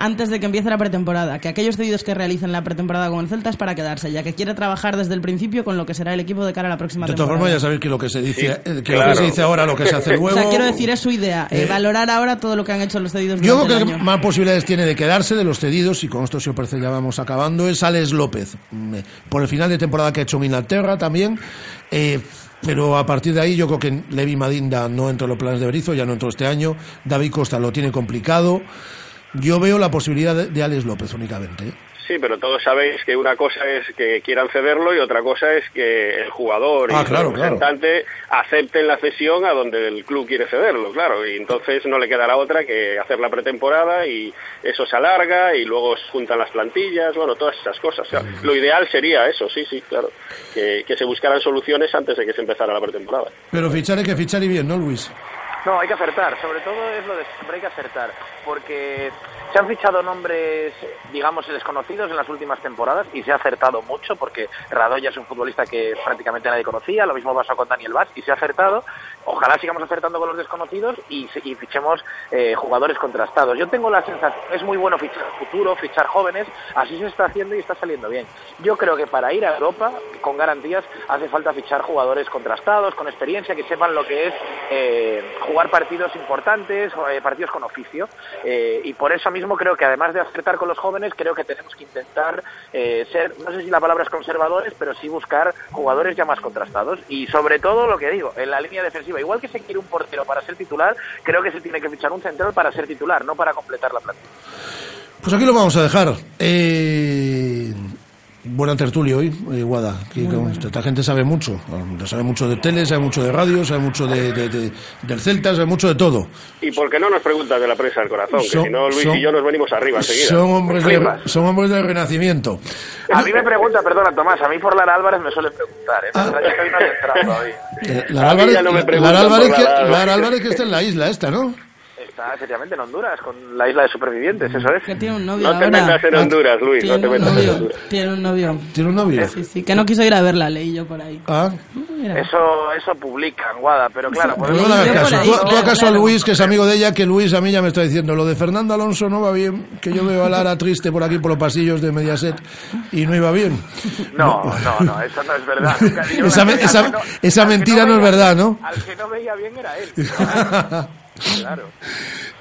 antes de que empiece la pretemporada. Que aquellos cedidos que realicen la pretemporada con el Celta es para quedarse, ya que quiere trabajar desde el principio con lo que será el equipo de cara a la próxima De todas temporada. formas, ya sabéis que lo que se dice, Sí, eh, que lo que se dice ahora, lo que se hace luego. *laughs* O sea, quiero decir, es su idea, eh, Eh, valorar ahora todo lo que han hecho los cedidos Yo creo el que año. más posibilidades tiene de quedarse de los cedidos, y con esto si os parece ya vamos acabando, es Alex López. Mm, Por el final de temporada que ha hecho en Inglaterra también. eh, pero a partir de ahí yo creo que Levi Madinda no entró en los planes de Berizo, ya no entró este año. David Costa lo tiene complicado. Yo veo la posibilidad de, de Alex López únicamente. ¿eh? Sí, pero todos sabéis que una cosa es que quieran cederlo y otra cosa es que el jugador Ah, y claro, el representante acepten la cesión a donde el club quiere cederlo, claro. Y entonces no le quedará otra que hacer la pretemporada y eso se alarga y luego se juntan las plantillas, bueno, todas esas cosas. O sea, lo ideal sería eso, sí, sí, claro. Que, que se buscaran soluciones antes de que se empezara la pretemporada. Pero fichar hay que fichar y bien, ¿no, Luis? No, hay que acertar, sobre todo es lo de siempre, hay que acertar, porque se han fichado nombres, digamos, desconocidos en las últimas temporadas y se ha acertado mucho, porque Radoya es un futbolista que prácticamente nadie conocía, lo mismo pasó con Daniel Vaz y se ha acertado. Ojalá sigamos acertando con los desconocidos y, fichemos eh, jugadores contrastados. Yo tengo la sensación, es muy bueno fichar futuro, fichar jóvenes, así se está haciendo y está saliendo bien. Yo creo que para ir a Europa, con garantías, hace falta fichar jugadores contrastados, con experiencia, que sepan lo que es eh, jugar partidos importantes, eh, partidos con oficio. Eh, y por eso mismo creo que además de acertar con los jóvenes, creo que tenemos que intentar eh, ser, no sé si la palabra es conservadores, pero sí buscar jugadores ya más contrastados. Y sobre todo lo que digo, en la línea defensiva, igual que se quiere un portero para ser titular, creo que se tiene que fichar un central para ser titular, no para completar la plantilla. Pues aquí lo vamos a dejar. Eh, buena tertulia hoy, eh, Guada. que buena. esta gente sabe mucho. Sabe mucho de tele, sabe mucho de radio, sabe mucho de, de- de- del Celta, sabe mucho de todo. ¿Y por qué no nos preguntas de la prensa del corazón? Son- que si no, Luis son- y yo nos venimos arriba enseguida. Son hombres, de, son hombres del renacimiento. A mí me pregunta, perdona Tomás, a mí por Lara Álvarez me suele preguntar, ¿eh? Pero es que hoy no he entrado todavía. Eh, A Lara Álvarez, no Lara que, la- Álvarez que está en la isla esta, ¿no? Está efectivamente en Honduras, con la isla de supervivientes, eso es. Que tiene un novio No te ahora. metas en Honduras, Luis, no Tiene te un metas en novio, Honduras. Tiene un novio. ¿Tiene un novio? Sí, sí, que no quiso ir a verla, leí yo por ahí. Ah. Mira. Eso, eso publican, Guada, pero claro, Pero podemos no le caso. Tú, tú acaso a Luis, que es amigo de ella, que Luis a mí ya me está diciendo lo de Fernando Alonso no va bien, que yo veo a Lara triste por aquí por los pasillos de Mediaset y no iba bien. No, no, no, eso no es verdad. *laughs* Nunca digo Esa, esa- no- esa al que mentira no es veía- verdad, ¿no? Al que no veía bien era él. *laughs* Claro.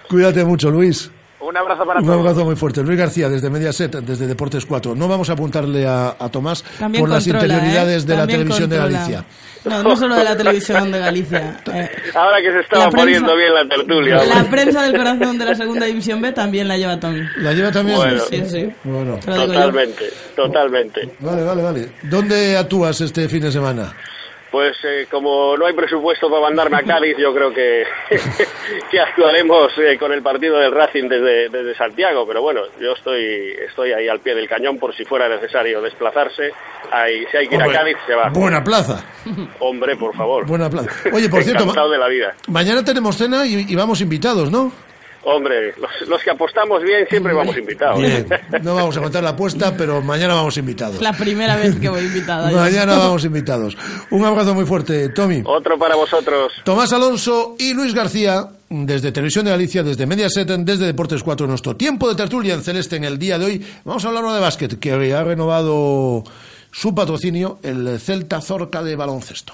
Cuídate mucho, Luis. Un abrazo para Un todos. abrazo muy fuerte. Luis García, desde Mediaset, desde Deportes 4. No vamos a apuntarle a, a Tomás También por las controla, interioridades ¿eh? de la televisión de controla. Galicia. No, no solo de la televisión de Galicia. *laughs* Eh, Ahora que se estaba prensa- poniendo bien la tertulia. la hombre. prensa del corazón de la segunda división B también la lleva Tommy. ¿La lleva también? Bueno. Sí, sí. Bueno. Totalmente, totalmente. Vale, vale, vale. ¿Dónde actúas este fin de semana? Pues eh, como no hay presupuesto para mandarme a Cádiz, yo creo que, *laughs* que actuaremos eh, con el partido del Racing desde, desde Santiago, pero bueno, yo estoy, estoy ahí al pie del cañón por si fuera necesario desplazarse. Ahí, si hay que ir Hombre, a Cádiz, se va. Buena plaza. *laughs* Hombre, por favor. Buena plaza. Oye, por *laughs* cierto, de la vida. mañana tenemos cena y, y vamos invitados, ¿no? Hombre, los, los que apostamos bien siempre vamos invitados. Bien. *laughs* No vamos a contar la apuesta, pero mañana vamos invitados. Es la primera vez que voy invitada. yo. Mañana vamos invitados. Un abrazo muy fuerte, Tommy. Otro para vosotros. Tomás Alonso y Luis García, desde Televisión de Galicia, desde Mediaset, desde Deportes 4, nuestro tiempo de tertulia en Celeste en el día de hoy. Vamos a hablar ahora de básquet, que ha renovado su patrocinio, el Celta Zorca de baloncesto.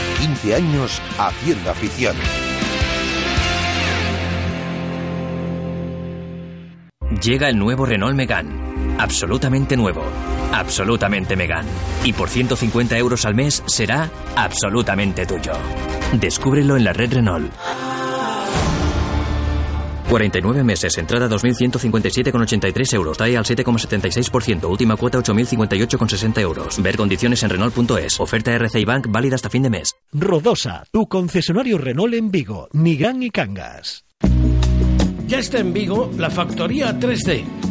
15 años haciendo afición. Llega el nuevo Renault Megane. Absolutamente nuevo. Absolutamente Megane. Y por 150 euros al mes será absolutamente tuyo. Descúbrelo en la red Renault. 49 meses, entrada 2.157,83 euros, TAE al 7,76%, última cuota 8.058,60 euros. Ver condiciones en Renault.es. Oferta RCI Bank válida hasta fin de mes. Rodosa, tu concesionario Renault en Vigo, Nigán y Cangas. Ya está en Vigo la factoría 3D.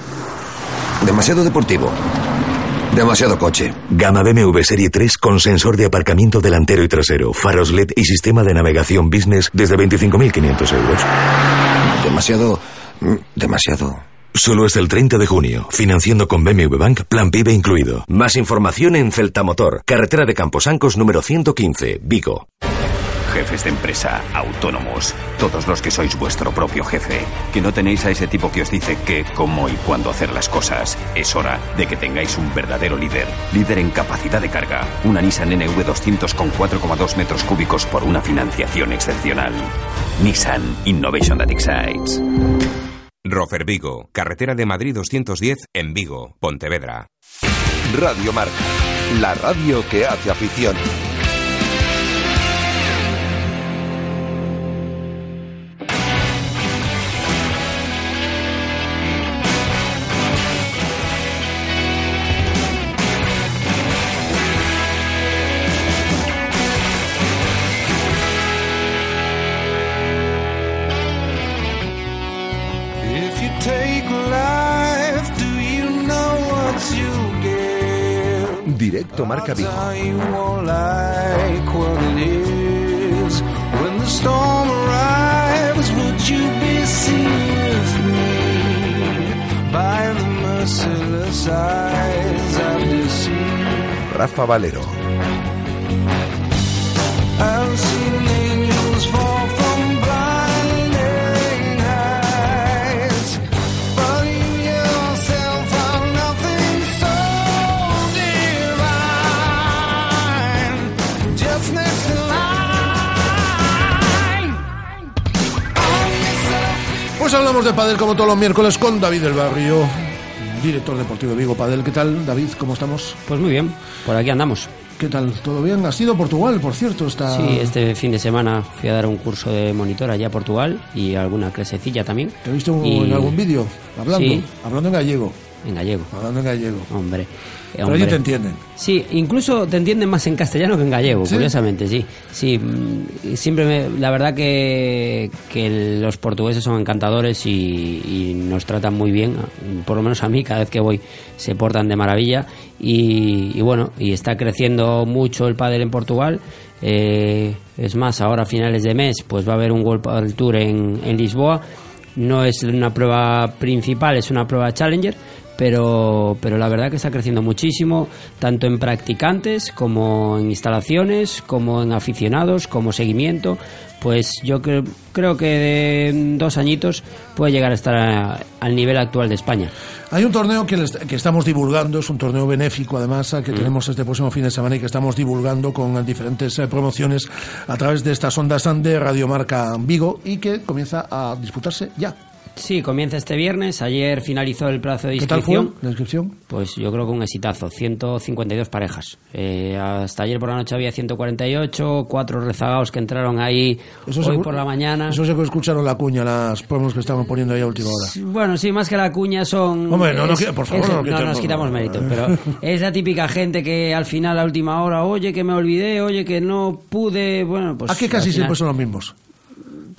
Demasiado deportivo. Demasiado coche. Gama BMW Serie 3 con sensor de aparcamiento delantero y trasero, faros LED y sistema de navegación business desde 25.500 euros. Demasiado... mm, Demasiado... Solo es el 30 de junio. Financiando con BMW Bank, plan PIB incluido. Más información en Celtamotor, carretera de Camposancos número 115, Vigo. Jefes de empresa, autónomos, todos los que sois vuestro propio jefe, que no tenéis a ese tipo que os dice qué, cómo y cuándo hacer las cosas. Es hora de que tengáis un verdadero líder. Líder en capacidad de carga. Una Nissan NV200 con 4,2 metros cúbicos por una financiación excepcional. Nissan Innovation That Excites. Rofer Vigo, carretera de Madrid 210 en Vigo, Pontevedra. Radio Marca. La radio que hace afición. I've deceived. Rafa Valero. Pues hablamos de Padel como todos los miércoles con David del Barrio, director deportivo de Vigo Padel. ¿Qué tal, David? ¿Cómo estamos? Pues muy bien, por aquí andamos. ¿Qué tal? ¿Todo bien? ¿Has ido a Portugal, por cierto? Está... Sí, este fin de semana fui a dar un curso de monitor allá a Portugal y alguna clasecilla también. ¿Te he visto Y- en algún vídeo hablando? Sí. Hablando en gallego. En gallego. Hablando en gallego. Hombre. Pero hombre. ellos te entienden. Sí, incluso te entienden más en castellano que en gallego, ¿Sí? curiosamente, sí. Sí, mm, siempre me, la verdad que, que los portugueses son encantadores y, y nos tratan muy bien, por lo menos a mí, cada vez que voy se portan de maravilla y, y bueno, y está creciendo mucho el pádel en Portugal. Eh, es más, ahora a finales de mes pues va a haber un World Padel Tour en, en Lisboa. No es una prueba principal, es una prueba Challenger, pero, pero la verdad que está creciendo muchísimo, tanto en practicantes como en instalaciones, como en aficionados, como seguimiento. Pues yo cre- creo que de dos añitos puede llegar a estar a- al nivel actual de España. Hay un torneo que, les- que estamos divulgando, es un torneo benéfico además, Mm. que tenemos este próximo fin de semana y que estamos divulgando con diferentes eh, promociones a través de estas ondas de Radiomarca Vigo y que comienza a disputarse ya. Sí, comienza este viernes. Ayer finalizó el plazo de ¿Qué tal fue inscripción. la inscripción? Pues yo creo que un exitazo, 152 parejas. Eh, hasta ayer por la noche había 148, cuatro rezagados que entraron ahí hoy seguro- por la mañana. Eso se que escucharon la cuña, las promos que estaban poniendo ahí a última hora. Bueno, sí, más que la cuña son... Hombre, no, es- por favor, es- no nos quitamos mérito, pero *laughs* es la típica gente que al final, a última hora, oye, que me olvidé, oye, que no pude, bueno, pues... Aquí casi final- siempre son los mismos.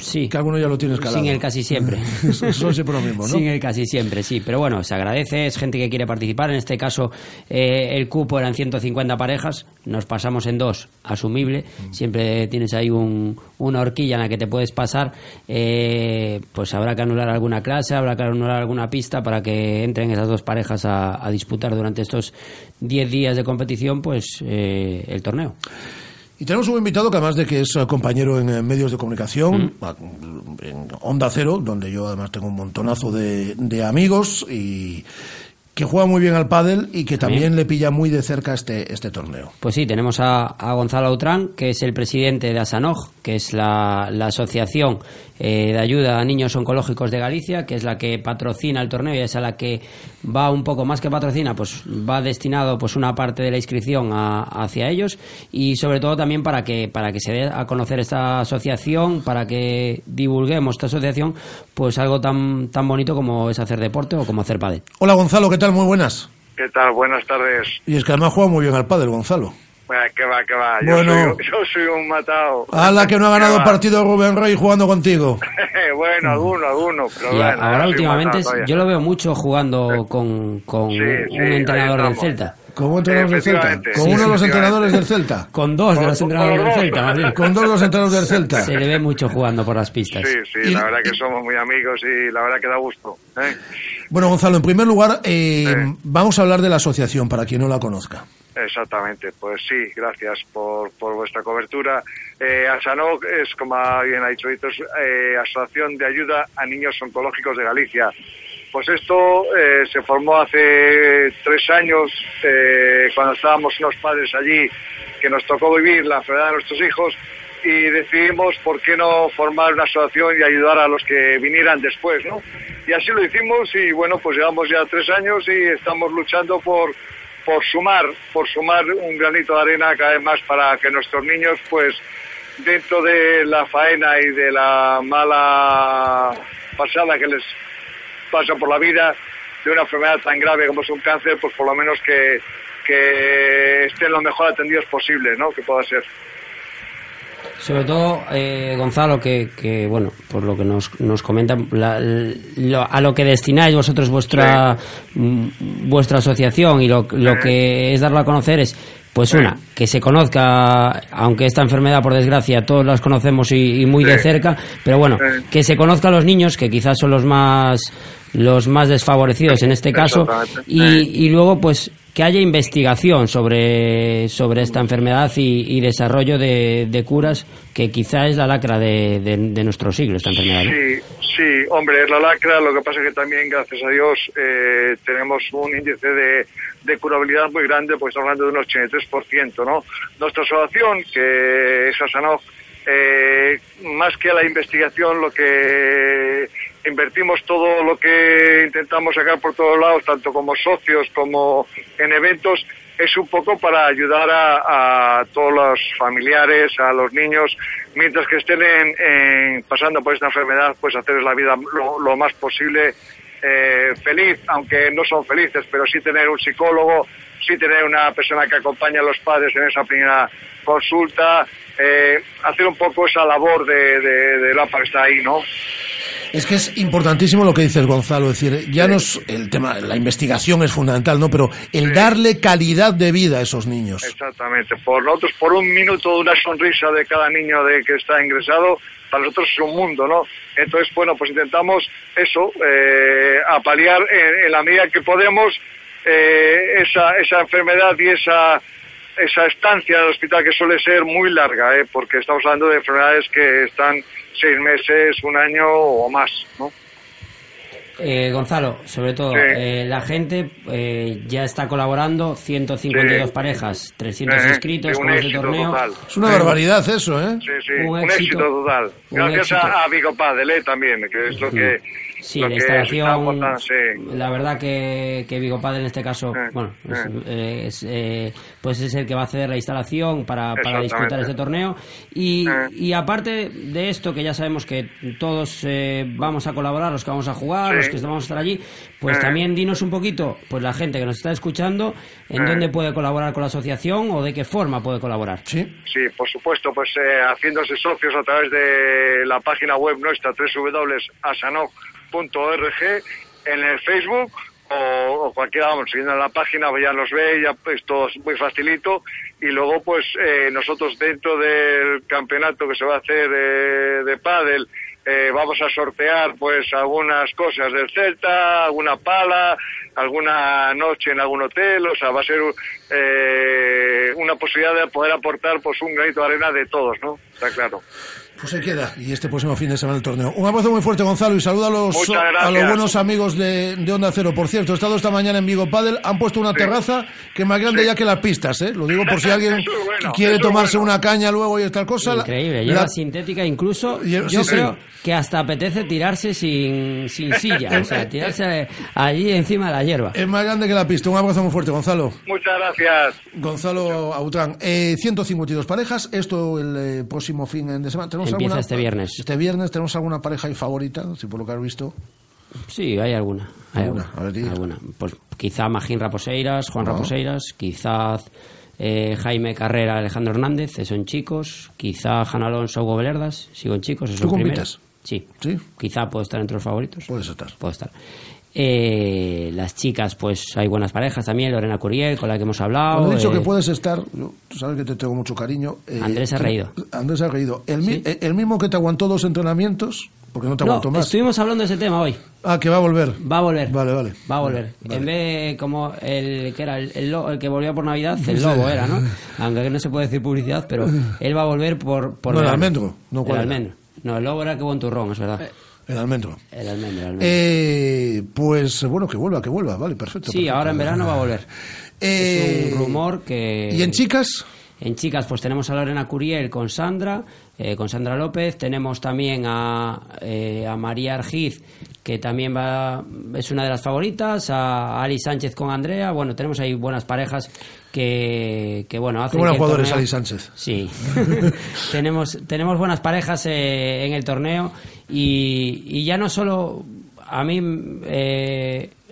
Sí. Que alguno ya lo tienes calado. Sin el casi siempre. *laughs* son siempre los mismos, ¿no? Sin el casi siempre, sí. Pero bueno, se agradece, es gente que quiere participar. En este caso, eh, el cupo eran 150 parejas, nos pasamos en dos, asumible. Mm. Siempre tienes ahí un- una horquilla en la que te puedes pasar. Eh, pues habrá que anular alguna clase, habrá que anular alguna pista para que entren esas dos parejas a, a disputar durante estos 10 días de competición, pues eh, el torneo. Y tenemos un invitado que además de que es eh, compañero en eh, medios de Mm. comunicación, a- en Onda Cero, donde yo además tengo un montonazo de, de amigos y que juega muy bien al pádel y que también le pilla muy de cerca este, este torneo. Pues sí, tenemos a, a Gonzalo Autrán, que es el presidente de ASANOG, que es la, la asociación eh, de ayuda a niños oncológicos de Galicia, que es la que patrocina el torneo y es a la que va un poco más que patrocina, pues va destinado pues una parte de la inscripción a- hacia ellos y sobre todo también para que para que se dé a conocer esta asociación, para que divulguemos esta asociación, pues algo tan tan bonito como es hacer deporte o como hacer pádel. Hola Gonzalo, ¿qué tal? Muy buenas. ¿Qué tal? Buenas tardes. Y es que además juega muy bien al pádel, Gonzalo. Bueno, que va, que va. Yo, Bueno. soy, *laughs* yo soy un matado. Ala que no ha ganado partido Rubén Rey jugando contigo. *laughs* bueno, alguno, alguno. Pero Y bueno, a- ahora un últimamente yo lo veo mucho jugando con, con Sí, un sí, un entrenador del. Celta. ¿Cómo entrenador del Celta? Con Sí, uno de los entrenadores del Celta. Con dos de los Con- entrenadores con del Celta. Con dos de los entrenadores del Celta. Se le ve mucho jugando por las pistas. Sí, sí, la verdad que somos muy amigos y la verdad que da gusto. ¿eh? Bueno, Gonzalo, en primer lugar, eh, vamos a hablar de la asociación, para quien no la conozca. Exactamente, pues sí, gracias por, por vuestra cobertura. Eh, ASANOG es, como bien ha dicho es, eh, Asociación de Ayuda a Niños Oncológicos de Galicia. Pues esto eh, se formó hace tres años, eh, cuando estábamos unos padres allí, que nos tocó vivir la enfermedad de nuestros hijos y decidimos por qué no formar una asociación y ayudar a los que vinieran después, ¿no? Y así lo hicimos y bueno, pues llevamos ya tres años y estamos luchando por, por sumar, por sumar un granito de arena cada vez más para que nuestros niños, pues, dentro de la faena y de la mala pasada que les pasa por la vida, de una enfermedad tan grave como es un cáncer, pues por lo menos que, que estén lo mejor atendidos posible, ¿no? Que pueda ser. Sobre todo, eh, Gonzalo, que, que, bueno, por lo que nos, nos comentan, la- lo- a lo que destináis vosotros vuestra mm, vuestra asociación y lo, lo que es darlo a conocer es, pues una, que se conozca, aunque esta enfermedad, por desgracia, todos las conocemos y, y muy de cerca, pero bueno, que se conozca a los niños, que quizás son los más los más desfavorecidos en este caso, y, y luego, pues, que haya investigación sobre, sobre esta enfermedad y, desarrollo de, curas, que quizá es la lacra de, de- de nuestro siglo, esta enfermedad. Sí, sí, hombre, es la lacra, lo que pasa es que también, gracias a Dios, eh, tenemos un índice de, de curabilidad muy grande, pues estamos hablando de un 83%, ¿no? Nuestra asociación, que es Asanov, eh, más que a la investigación, lo que invertimos todo lo que intentamos sacar por todos lados, tanto como socios como en eventos, es un poco para ayudar a, todos los familiares, a los niños, mientras que estén en- pasando por esta enfermedad, pues hacerles la vida lo, más posible eh, feliz, aunque no son felices, pero sí tener un psicólogo, sí tener una persona que acompañe a los padres en esa primera consulta, eh, hacer un poco esa labor de, de, de que está ahí, ¿no? Es que es importantísimo lo que dices, Gonzalo. Es decir, ya no es el tema, la investigación es fundamental, ¿no? Pero el darle calidad de vida a esos niños. Exactamente. Por nosotros, por un minuto, una sonrisa de cada niño de que está ingresado, para nosotros es un mundo, ¿no? Entonces, bueno, pues intentamos eso, eh, a paliar en, en la medida que podemos eh, esa, esa enfermedad y esa, esa estancia en el hospital que suele ser muy larga, ¿eh? porque estamos hablando de enfermedades que están seis meses, un año o más, ¿no? Eh, Gonzalo, sobre todo, Sí. eh, la gente eh, ya está colaborando, 152 Sí. parejas, 300 Eh, inscritos un con este éxito torneo. total. Es una barbaridad eso, ¿eh? Sí, sí, Un un, éxito. éxito, total. Un Gracias éxito. a, Vigo Padel, ¿eh? también, que es lo que... Sí, la instalación, sí. la verdad que, que Vigo Padel en este caso, bueno, es, eh. eh, es, eh, pues es el que va a hacer la instalación para, para disputar este torneo. Y, y aparte de esto, que ya sabemos que todos eh, vamos a colaborar, los que vamos a jugar, Sí. los que vamos a estar allí, pues Eh. también dinos un poquito, pues la gente que nos está escuchando, en Eh. dónde puede colaborar con la asociación o de qué forma puede colaborar. Sí. Sí, por supuesto, pues eh, haciéndose socios a través de la página web nuestra www.asanoc.org en el Facebook o, o cualquiera, vamos, siguiendo la página pues ya nos ve, ya pues todo es muy facilito y luego pues eh, nosotros dentro del campeonato que se va a hacer eh, de pádel eh, vamos a sortear pues algunas cosas del Celta, alguna pala, alguna noche en algún hotel, o sea, va a ser eh, una posibilidad de poder aportar pues un granito de arena de todos, ¿no? Está claro. Pues se queda. Y este próximo fin de semana el torneo. Un abrazo muy fuerte, Gonzalo, y saluda a los, a los buenos amigos de, de Onda Cero. Por cierto, he estado esta mañana en Vigo Padel. Han puesto una terraza que es más grande ya que las pistas, ¿eh? Lo digo por si *laughs* alguien Eso es bueno, quiere tomarse bueno. una caña luego y tal cosa. la- Increíble, la- hierba sintética incluso. Yo sí, sí. creo que hasta apetece tirarse sin, sin *laughs* silla, o sea, tirarse allí encima de la hierba. Es más grande que la pista. Un abrazo muy fuerte, Gonzalo. Muchas gracias. Gonzalo Autrán. Eh, 152 parejas. Esto el eh, próximo fin de semana. ¿Tenemos Empieza alguna- este viernes. Este viernes tenemos alguna pareja ahí favorita, si por lo que has visto. Sí, hay alguna. Hay ¿Alguna? alguna. A ver, di. alguna. Pues quizá Magín Raposeiras, Juan Ah. Raposeiras, quizá eh, Jaime Carrera, Alejandro Hernández, esos son chicos, quizá Jan Alonso, Hugo Belerdas, sigo en chicos, esos ¿Tú son primeros. Sí. Quizá puedo estar entre los favoritos. Puedes estar. Puedo estar. Eh, las chicas, pues hay buenas parejas también, Lorena Curiel, con la que hemos hablado. Cuando he dicho eh, que puedes estar, tú sabes que te tengo mucho cariño. eh, Andrés ha reído. Andrés ha reído. El, mi- eh, el mismo que te aguantó dos entrenamientos, porque no te No, aguantó más. estuvimos hablando de ese tema hoy. Ah, que va a volver. Va a volver. Vale, vale. Va a volver. En vez de como el que era el, el el que volvía por Navidad, el Sí. lobo era, ¿no? Aunque no se puede decir publicidad, pero *laughs* él va a volver por, por No, el almendro. No, el almendro. No, el lobo era que buen turrón, es verdad. El almendro. El almendro, el almendro. Eh, pues bueno, que vuelva, que vuelva. Vale, perfecto. sí, perfecto. ahora en verano va a volver. Eh, es un rumor que... ¿Y en chicas? En chicas, pues tenemos a Lorena Curiel con Sandra, eh, con Sandra López. Tenemos también a, eh, a María Argiz, que también va, es una de las favoritas. A Ali Sánchez con Andrea. Bueno, tenemos ahí buenas parejas que, que bueno, hacen Qué el jugadores, torneo- Ali Sánchez. Sí. *laughs* tenemos, tenemos buenas parejas eh, en el torneo y, y ya no solo a mí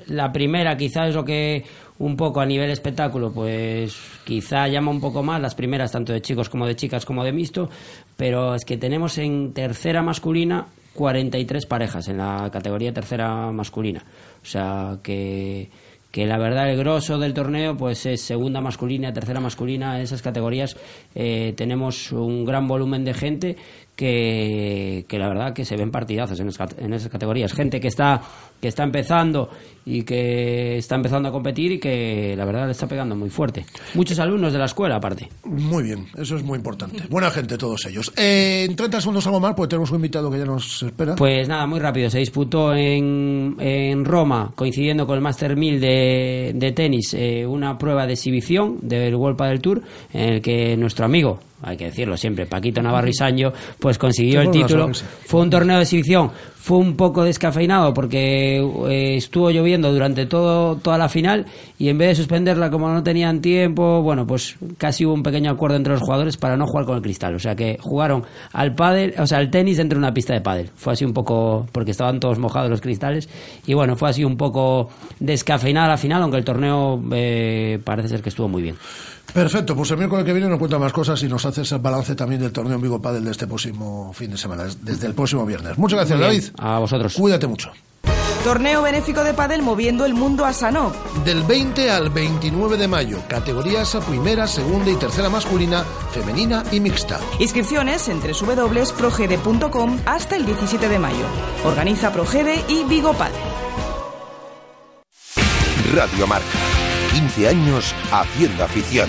la primera quizá es lo que un poco a nivel espectáculo pues quizá llama un poco más las primeras tanto de chicos como de chicas como de mixto pero es que tenemos en tercera masculina 43 parejas en la categoría tercera masculina. O sea que que la verdad el grosso del torneo pues es segunda masculina, tercera masculina, en esas categorías eh, tenemos un gran volumen de gente que, que la verdad que se ven partidazos en, esas- en esas categorías, gente que está que está empezando y que está empezando a competir y que la verdad le está pegando muy fuerte. Muchos alumnos de la escuela aparte. Muy bien, eso es muy importante. Buena gente todos ellos. Eh, en 30 segundos algo más, porque tenemos un invitado que ya nos espera. Pues nada, muy rápido. Se disputó en, en Roma, coincidiendo con el Master 1000 de, de tenis, eh, una prueba de exhibición del World Padel Tour, en el que nuestro amigo, hay que decirlo siempre, Paquito Navarro y Sancho, pues consiguió el título. Fue un torneo de exhibición, fue un poco descafeinado porque eh, estuvo lloviendo durante todo, toda la final y en vez de suspenderla como no tenían tiempo, bueno, pues casi hubo un pequeño acuerdo entre los jugadores para no jugar con el cristal. O sea que jugaron al pádel, o sea, al tenis dentro de una pista de pádel. Fue así un poco, porque estaban todos mojados los cristales y bueno, fue así un poco descafeinada la final, aunque el torneo eh, parece ser que estuvo muy bien. Perfecto, pues el miércoles que viene nos cuenta más cosas y nos hace ese balance también del torneo en Vigo Padel de este próximo fin de semana, desde el próximo viernes. Muchas gracias. David. A vosotros. Cuídate mucho. Torneo benéfico de pádel moviendo el mundo a Sanok. Del 20 al 29 de mayo, categorías a primera, segunda y tercera masculina, femenina y mixta. Inscripciones en www.progede.com hasta el 17 de mayo. Organiza Progede y Vigo Padel. Radio Marca. 15 años haciendo afición.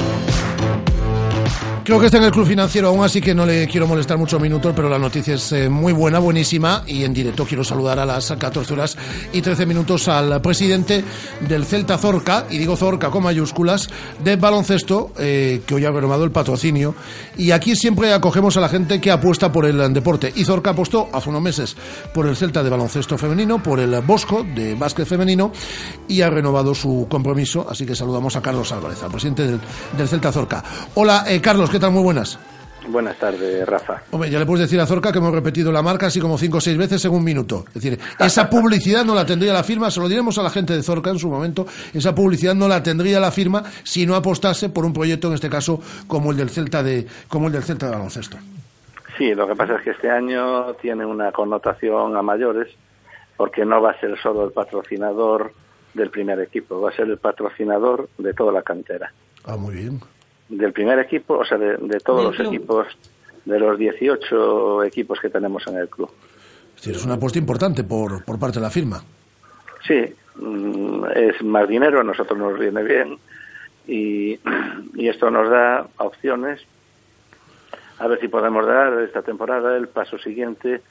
Creo que está en el club financiero aún, así que no le quiero molestar muchos minutos, pero la noticia es eh, muy buena, buenísima, y en directo quiero saludar a las 14 horas y 13 minutos al presidente del Celta Zorca, y digo Zorca con mayúsculas, de baloncesto, eh, que hoy ha renovado el patrocinio, y aquí siempre acogemos a la gente que apuesta por el deporte, y Zorca apostó hace unos meses por el Celta de baloncesto femenino, por el Bosco de básquet femenino, y ha renovado su compromiso, así que saludamos a Carlos Álvarez, al presidente del, del Celta Zorca. Hola, eh, Carlos, ¿qué tal? Muy buenas. Buenas tardes, Rafa. Hombre, ya le puedes decir a Zorca que hemos repetido la marca así como cinco o seis veces en un minuto. Es decir, esa publicidad no la tendría la firma, se lo diremos a la gente de Zorca en su momento, esa publicidad no la tendría la firma si no apostase por un proyecto, en este caso, como el del Celta de, como el del Celta de baloncesto. Sí, lo que pasa es que este año tiene una connotación a mayores porque no va a ser solo el patrocinador del primer equipo, va a ser el patrocinador de toda la cantera. Ah, muy bien. Del primer equipo, o sea, de, de todos los club. equipos, de los 18 equipos que tenemos en el club. Es decir, es una apuesta importante por, por parte de la firma. Sí, mm, es más dinero, a nosotros nos viene bien y, y esto nos da opciones a ver si podemos dar esta temporada el paso siguiente,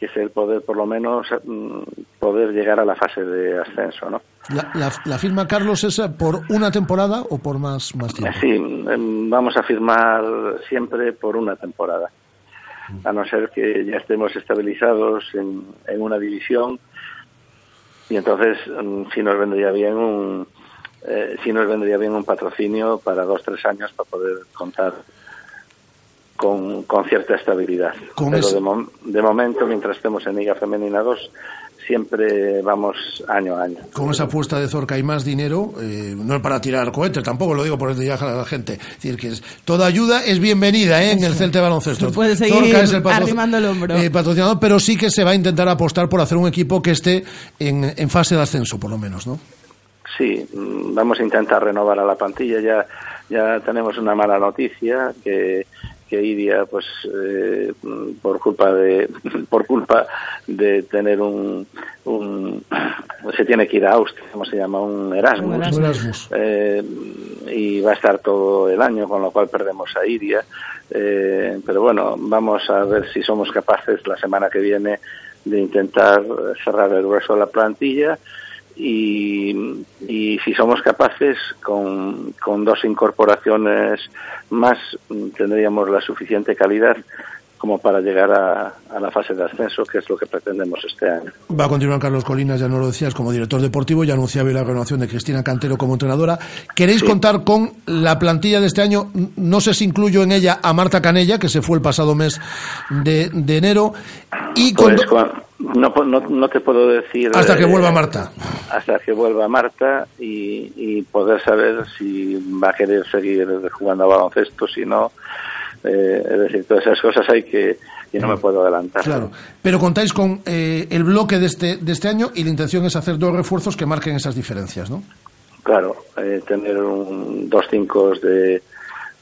que es el poder, por lo menos, mm, poder llegar a la fase de ascenso, ¿no? La, la, la firma, Carlos, es por una temporada o por más, más tiempo? Sí, em, vamos a firmar siempre por una temporada, a no ser que ya estemos estabilizados en, en una división y entonces mm, sí nos vendría bien un eh, sí nos vendría bien un patrocinio para dos tres años para poder contar con, con cierta estabilidad. Con Pero ese- de, mom- de momento, mientras estemos en Liga Femenina 2, siempre vamos año a año. Con esa apuesta de Zorca y más dinero, eh, no es para tirar cohetes, tampoco lo digo por viajar a la gente. Es decir, que es- toda ayuda es bienvenida ¿eh? en el Celta de baloncesto. Puede seguir Zorca es el patro- arrimando el hombro. eh, patrocinador, pero sí que se va a intentar apostar por hacer un equipo que esté en, en fase de ascenso, por lo menos, ¿no? Sí, vamos a intentar renovar a la plantilla. Ya, ya tenemos una mala noticia que, que Iria, pues, eh, por culpa de, *laughs* por culpa de tener un, un, *clears throat* se tiene que ir a Austria, ¿cómo se llama? Un Erasmus. Un Erasmus. Eh, y va a estar todo el año, con lo cual perdemos a Iria. Eh, pero bueno, vamos a ver si somos capaces la semana que viene de intentar cerrar el grueso de la plantilla y, y si somos capaces con, con dos incorporaciones más tendríamos la suficiente calidad como para llegar a, a la fase de ascenso, que es lo que pretendemos este año. Va a continuar Carlos Colinas, ya no lo decías, como director deportivo, ya anunciaba la renovación de Cristina Cantero como entrenadora. ¿Queréis contar con la plantilla de este año? No sé si incluyo en ella a Marta Canella, que se fue el pasado mes de, de enero, y con Pues, no, po- no, no te puedo decir... hasta que eh, vuelva Marta. hasta que vuelva Marta y, y poder saber si va a querer seguir jugando a baloncesto, si no. Eh, es decir, todas esas cosas hay que y no me puedo adelantar. Claro. Pero contáis con eh, el bloque de este, de este año y la intención es hacer dos refuerzos que marquen esas diferencias, ¿no? Claro, eh, tener un, dos cinco de,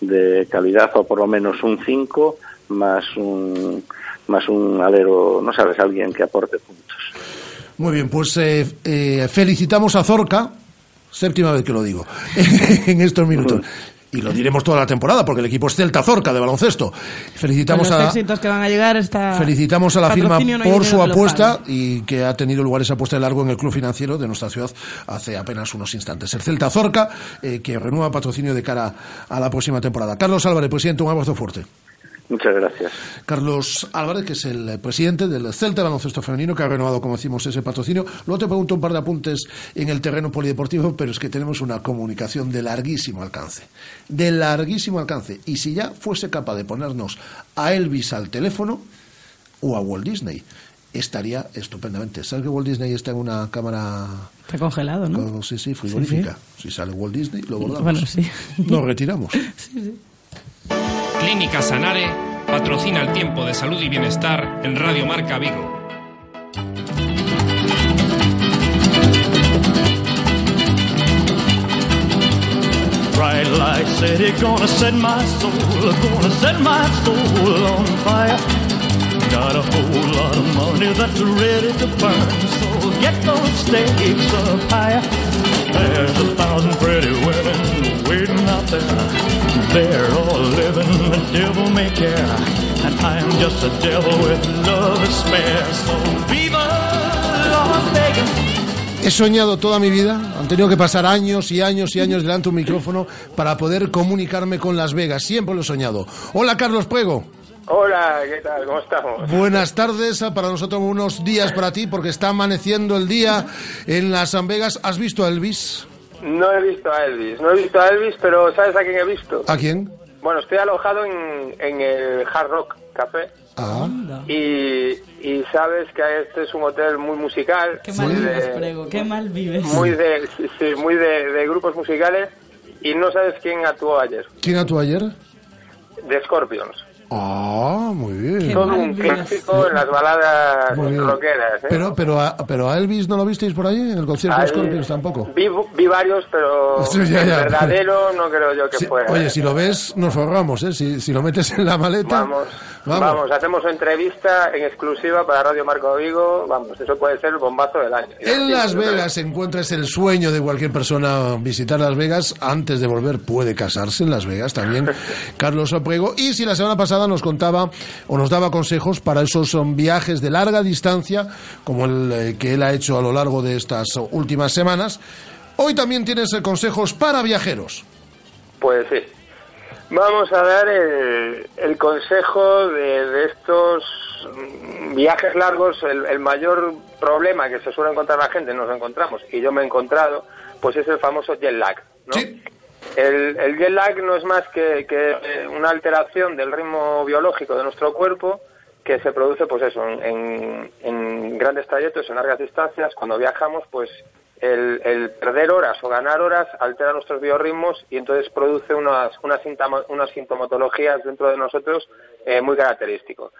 de calidad o por lo menos un 5 más un más un alero, no sabes, alguien que aporte puntos. Muy bien, pues eh, eh, felicitamos a Zorca, séptima vez que lo digo, *laughs* en estos minutos. *laughs* Y lo diremos toda la temporada, porque el equipo es Celta Zorca de baloncesto. Felicitamos los a, éxitos que van a llegar esta Felicitamos a la firma no por su apuesta y que ha tenido lugar esa apuesta de largo en el club financiero de nuestra ciudad hace apenas unos instantes. El Celta Zorca, eh, que renueva patrocinio de cara a la próxima temporada. Carlos Álvarez, presidente, un abrazo fuerte. Muchas gracias. Carlos Álvarez, que es el eh, presidente del Celta de Baloncesto Femenino, que ha renovado, como decimos, ese patrocinio. Luego te pregunto un par de apuntes en el terreno polideportivo, pero es que tenemos una comunicación de larguísimo alcance. De larguísimo alcance. Y si ya fuese capaz de ponernos a Elvis al teléfono o a Walt Disney, estaría estupendamente. ¿Sabes que Walt Disney está en una cámara Está congelado, ¿no? con- sí, sí, frigorífica? Si sale Walt Disney, lo bordamos. Bueno, sí. Nos retiramos. *laughs* Clínica Sanare patrocina el tiempo de salud y bienestar en Radio Marca Vigo. Bright light city, gonna set my soul, gonna set my soul on fire. Got a whole lot of money that's ready to burn, so There's a thousand pretty women. They're all living devil care, and I'm just a devil with love spare. So Vegas. He soñado toda mi vida, han tenido que pasar años y años y años delante de un micrófono para poder comunicarme con Las Vegas. Siempre lo he soñado. Hola, Carlos Prego. Hola, ¿qué tal? ¿Cómo estamos? Buenas tardes, para nosotros unos días para ti, porque está amaneciendo el día en las San Vegas. ¿Has visto a Elvis? No he visto a Elvis, no he visto a Elvis, pero ¿sabes a quién he visto? ¿A quién? Bueno, estoy alojado en, en el Hard Rock Café Ah, y, y sabes que este es un hotel muy musical, Qué muy mal vives, de, Prego, qué mal vives. muy de, sí, sí, muy de, de grupos musicales y no sabes quién actuó ayer, ¿quién actuó ayer? de Scorpions. Ah, muy bien. Todo un clásico en las baladas rockeras. ¿eh? Pero, pero, a, pero a Elvis no lo visteis por ahí, en el concierto de Scorpions tampoco. Vi, vi varios, pero *laughs* Sí, ya, el ya. verdadero no creo yo que fuera. oye, si lo ves, nos ahorramos, ¿eh? Si, si lo metes en la maleta. Vamos, Vamos. vamos. hacemos entrevista en exclusiva para Radio Marco Vigo. Vamos, eso puede ser el bombazo del año. En Las Vegas se encuentra, es el sueño de cualquier persona visitar Las Vegas. Antes de volver puede casarse en Las Vegas también, *laughs* Carlos Oprego. Y si la semana pasada nos contaba o nos daba consejos para esos um, viajes de larga distancia, como el eh, que él ha hecho a lo largo de estas últimas semanas, hoy también tienes eh, consejos para viajeros. Pues sí. Vamos a dar el, el consejo de, de estos mm, viajes largos. El, el mayor problema que se suele encontrar la gente, nos encontramos, y yo me he encontrado, pues es el famoso jet lag. ¿no? El, el jet lag no es más que, que, una alteración del ritmo biológico de nuestro cuerpo que se produce, pues eso, en, en- grandes trayectos, en largas distancias. Cuando viajamos, pues el, el perder horas o ganar horas altera nuestros biorritmos y entonces produce unas, unas, sintamo- unas sintomatologías dentro de nosotros eh, muy característicos.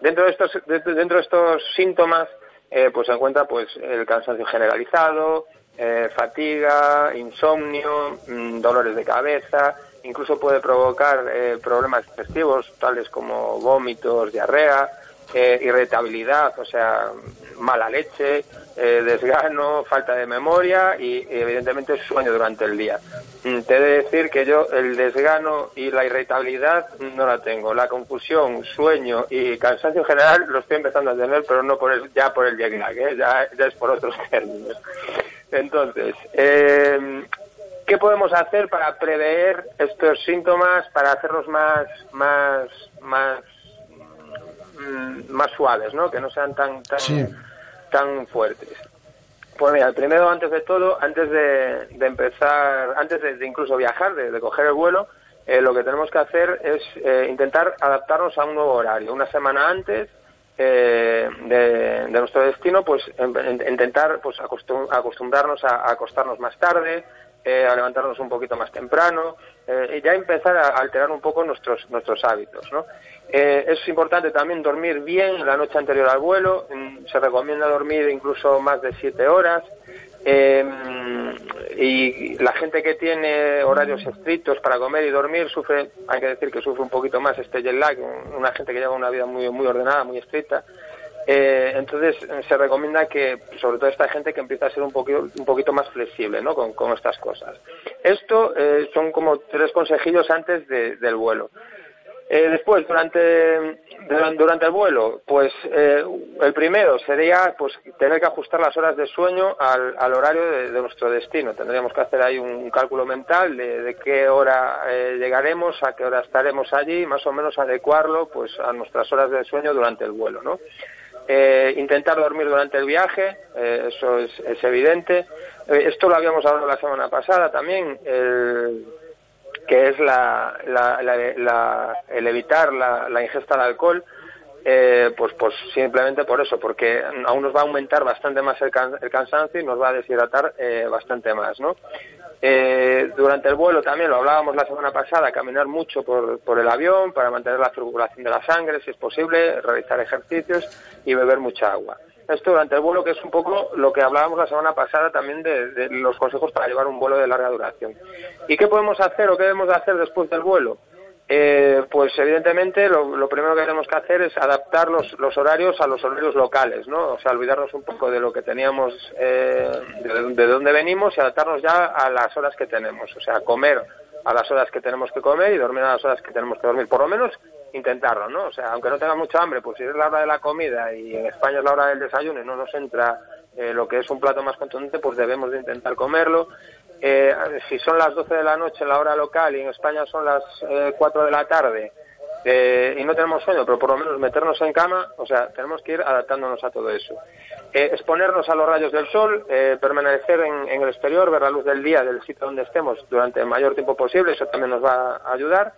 Dentro de estos, de- dentro de estos síntomas, eh, pues se encuentra pues el cansancio generalizado, eh, fatiga, insomnio, mm, dolores de cabeza, incluso puede provocar eh, problemas digestivos tales como vómitos, diarrea, eh, irritabilidad, o sea, mala leche, eh, desgano, falta de memoria y evidentemente sueño durante el día. Mm, Te he de decir que yo el desgano y la irritabilidad no la tengo. La confusión, sueño y cansancio en general lo estoy empezando a tener, pero no por el, ya por el jet lag, ¿eh? ya, ya es por otros *laughs* términos. Entonces, eh, ¿qué podemos hacer para prever estos síntomas, para hacerlos más, más, más, mm, más suaves, ¿no? Que no sean tan, tan, tan fuertes. Pues mira, primero, antes de todo, antes de, de empezar, antes de, de incluso viajar, de, de coger el vuelo, eh, lo que tenemos que hacer es eh, intentar adaptarnos a un nuevo horario. Una semana antes eh, de, nuestro destino, pues en- en- intentar pues acostum- acostumbrarnos a, a acostarnos más tarde, eh, a levantarnos un poquito más temprano eh, y ya empezar a alterar un poco nuestros nuestros hábitos, ¿no? Eh, es importante también dormir bien la noche anterior al vuelo. Mm, Se recomienda dormir incluso más de siete horas. Eh, y la gente que tiene horarios estrictos para comer y dormir sufre, hay que decir que sufre un poquito más este jet lag, una gente que lleva una vida muy muy ordenada, muy estricta. Eh, entonces se recomienda que, sobre todo esta gente, que empiece a ser un poquito, un poquito más flexible ¿no? con, con estas cosas. Esto eh, son como tres consejillos antes de- del vuelo. Eh, después, durante, durante, el vuelo, pues eh, el primero sería pues tener que ajustar las horas de sueño al, al horario de, de nuestro destino. Tendríamos que hacer ahí un cálculo mental de, de qué hora eh, llegaremos, a qué hora estaremos allí, más o menos adecuarlo pues a nuestras horas de sueño durante el vuelo, ¿no? Eh, intentar dormir durante el viaje, eh, eso es, es evidente. Eh, esto lo habíamos hablado la semana pasada también. el- que es la, la- la- el evitar la, la ingesta de alcohol, eh, pues, pues simplemente por eso, porque aún nos va a aumentar bastante más el, can- el cansancio y nos va a deshidratar eh, bastante más, ¿no? Eh, durante el vuelo también, lo hablábamos la semana pasada, caminar mucho por, por el avión para mantener la circulación de la sangre, si es posible, realizar ejercicios y beber mucha agua. Esto durante el vuelo, que es un poco lo que hablábamos la semana pasada también de, los consejos para llevar un vuelo de larga duración. ¿Y qué podemos hacer o qué debemos de hacer después del vuelo? Eh, pues evidentemente lo, primero que tenemos que hacer es adaptar los, los horarios a los horarios locales, ¿no? O sea, olvidarnos un poco de lo que teníamos, eh, de dónde venimos y adaptarnos ya a las horas que tenemos. O sea, comer a las horas que tenemos que comer y dormir a las horas que tenemos que dormir. Por lo menos intentarlo, ¿no? O sea, aunque no tenga mucha hambre, pues si es la hora de la comida y en España es la hora del desayuno y no nos entra eh, lo que es un plato más contundente, pues debemos de intentar comerlo. Eh, si son las 12 de la noche en la hora local y en España son las eh, 4 de la tarde eh, y no tenemos sueño, pero por lo menos meternos en cama, o sea, tenemos que ir adaptándonos a todo eso. Eh, exponernos a los rayos del sol, eh, permanecer en, en el exterior, ver la luz del día del sitio donde estemos durante el mayor tiempo posible, eso también nos va a ayudar.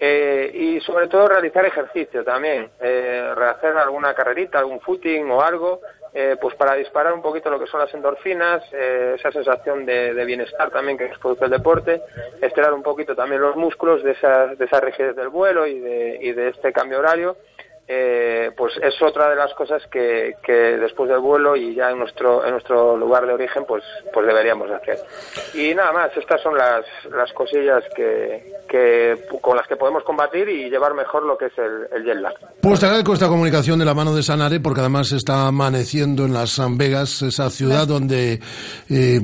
Eh, y sobre todo realizar ejercicio también, eh, rehacer alguna carrerita, algún footing o algo, eh, pues para disparar un poquito lo que son las endorfinas, eh, esa sensación de, bienestar también que nos produce el deporte, estirar un poquito también los músculos de esa, de esa rigidez del vuelo y de, y de este cambio horario. Eh, pues es otra de las cosas que, que después del vuelo y ya en nuestro en nuestro lugar de origen pues pues deberíamos hacer y nada más estas son las, las cosillas que, que con las que podemos combatir y llevar mejor lo que es el, el jet lag Pues te agradezco esta comunicación de la mano de Sanare, porque además está amaneciendo en las San Vegas, esa ciudad donde eh,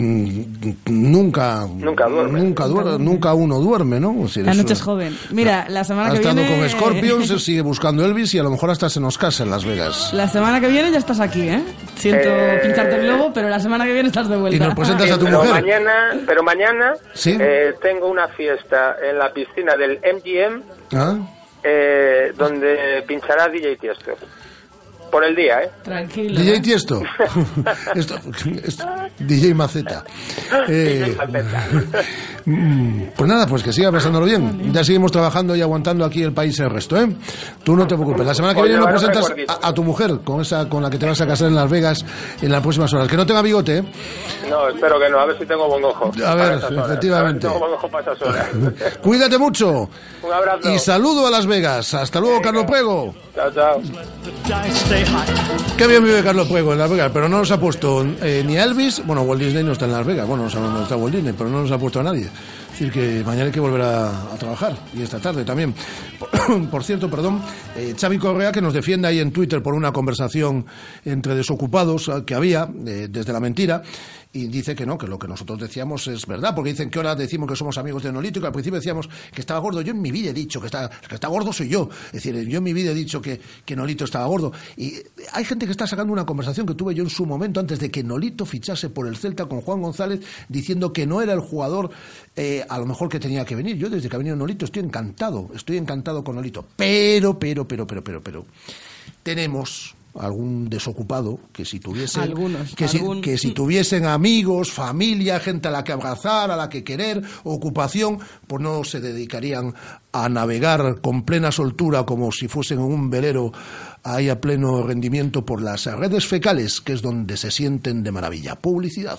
nunca Nunca duerme. nunca, nunca uno duerme, ¿no? Es decir, La noche es joven. Mira, la semana ha que estado viene... con Scorpions, se *laughs* sigue buscando Elvis y a lo mejor hasta se nos casa en Las Vegas. La semana que viene ya estás aquí, ¿eh? Siento Eh, pincharte el globo, pero la semana que viene estás de vuelta. Y nos presentas a tu pero mujer. mañana pero mañana Sí. eh, tengo una fiesta en la piscina del MGM ¿Ah? eh, donde pinchará DJ Tiesto por el día ¿eh? Tranquilo. DJ Tiesto. *laughs* Esto- esto- DJ Maceta. Eh, mm, pues nada, pues que siga pasándolo bien. Ya seguimos trabajando y aguantando aquí el país el resto, ¿eh? Tú no te preocupes. La semana que viene nos presentas a, a tu mujer, con esa con la que te vas a casar en Las Vegas en las próximas horas. Que no tenga bigote, ¿eh? no espero que no a ver si tengo buen ojo A ver, efectivamente. A ver si tengo buen ojo para esas horas *laughs* Cuídate mucho. un abrazo Y saludo a Las Vegas. Hasta luego, Carlos Prego. Chao chao Qué bien vive Carlos Puego en Las Vegas, pero no nos ha puesto eh, ni a Elvis, bueno, Walt Disney no está en Las Vegas, bueno, no sabemos dónde está Walt Disney, pero no nos ha puesto a nadie. Es decir, que mañana hay que volver a, trabajar, y esta tarde también. *coughs* Por, cierto, perdón, eh, Correa, que nos defiende ahí en Twitter por una conversación entre desocupados eh, que había, eh, desde la mentira, y dice que no, que lo que nosotros decíamos es verdad, porque dicen que ahora decimos que somos amigos de que al principio decíamos que estaba gordo. Yo en mi vida he dicho que está, que está gordo soy yo. Es decir, yo en mi vida he dicho que, que Nolito estaba gordo. Y hay gente que está sacando una conversación que tuve yo en su momento antes de que Nolito fichase por el Celta con Juan González, diciendo que no era el jugador eh, a lo mejor que tenía que venir. Yo desde que ha venido Nolito estoy encantado, estoy encantado con Nolito. Pero, pero, pero, pero, pero, pero, tenemos algún desocupado que si tuviesen Algunos, que, si, que si *laughs* tuviesen amigos, familia, gente a la que abrazar, a la que querer, ocupación, pues no se dedicarían a navegar con plena soltura como si fuesen un velero ahí a pleno rendimiento por las redes fecales, que es donde se sienten de maravilla. Publicidad.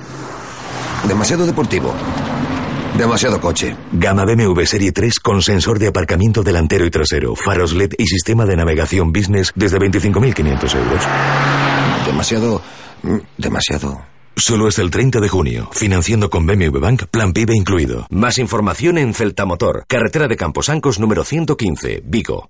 Demasiado deportivo. Demasiado coche. Gama BMW Serie 3 con sensor de aparcamiento delantero y trasero, faros LED y sistema de navegación business desde 25.500 euros. Demasiado... mm, Demasiado... Solo hasta el 30 de junio, financiando con BMW Bank, plan PIB incluido. Más información en Celtamotor, carretera de Camposancos número 115, Vigo.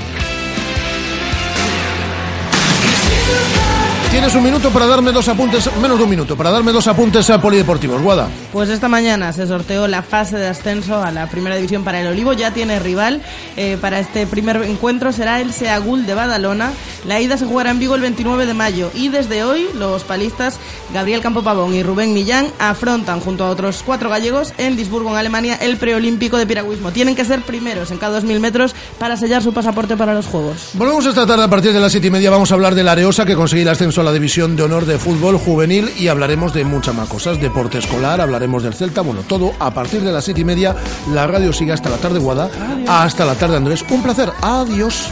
Goodbye. Tienes un minuto para darme dos apuntes, menos de un minuto, para darme dos apuntes a polideportivos. Guada. Pues esta mañana se sorteó la fase de ascenso a la primera división para el Olivo, ya tiene rival eh, para este primer encuentro, será el Seagul de Badalona. La ida se jugará en Vigo el 29 de mayo y desde hoy los palistas Gabriel Campo Pavón y Rubén Millán afrontan junto a otros cuatro gallegos en Duisburgo, en Alemania, el preolímpico de piragüismo. Tienen que ser primeros en cada 2.000 metros para sellar su pasaporte para los Juegos. Volvemos esta tarde a partir de las siete y media. Vamos a hablar de la Areosa que conseguirá el ascenso a la división de honor de fútbol juvenil y hablaremos de muchas más cosas. Deporte escolar, hablaremos del Celta, bueno, todo a partir de las siete y media. La radio sigue hasta la tarde, Guada. Hasta la tarde, Andrés. Un placer. Adiós.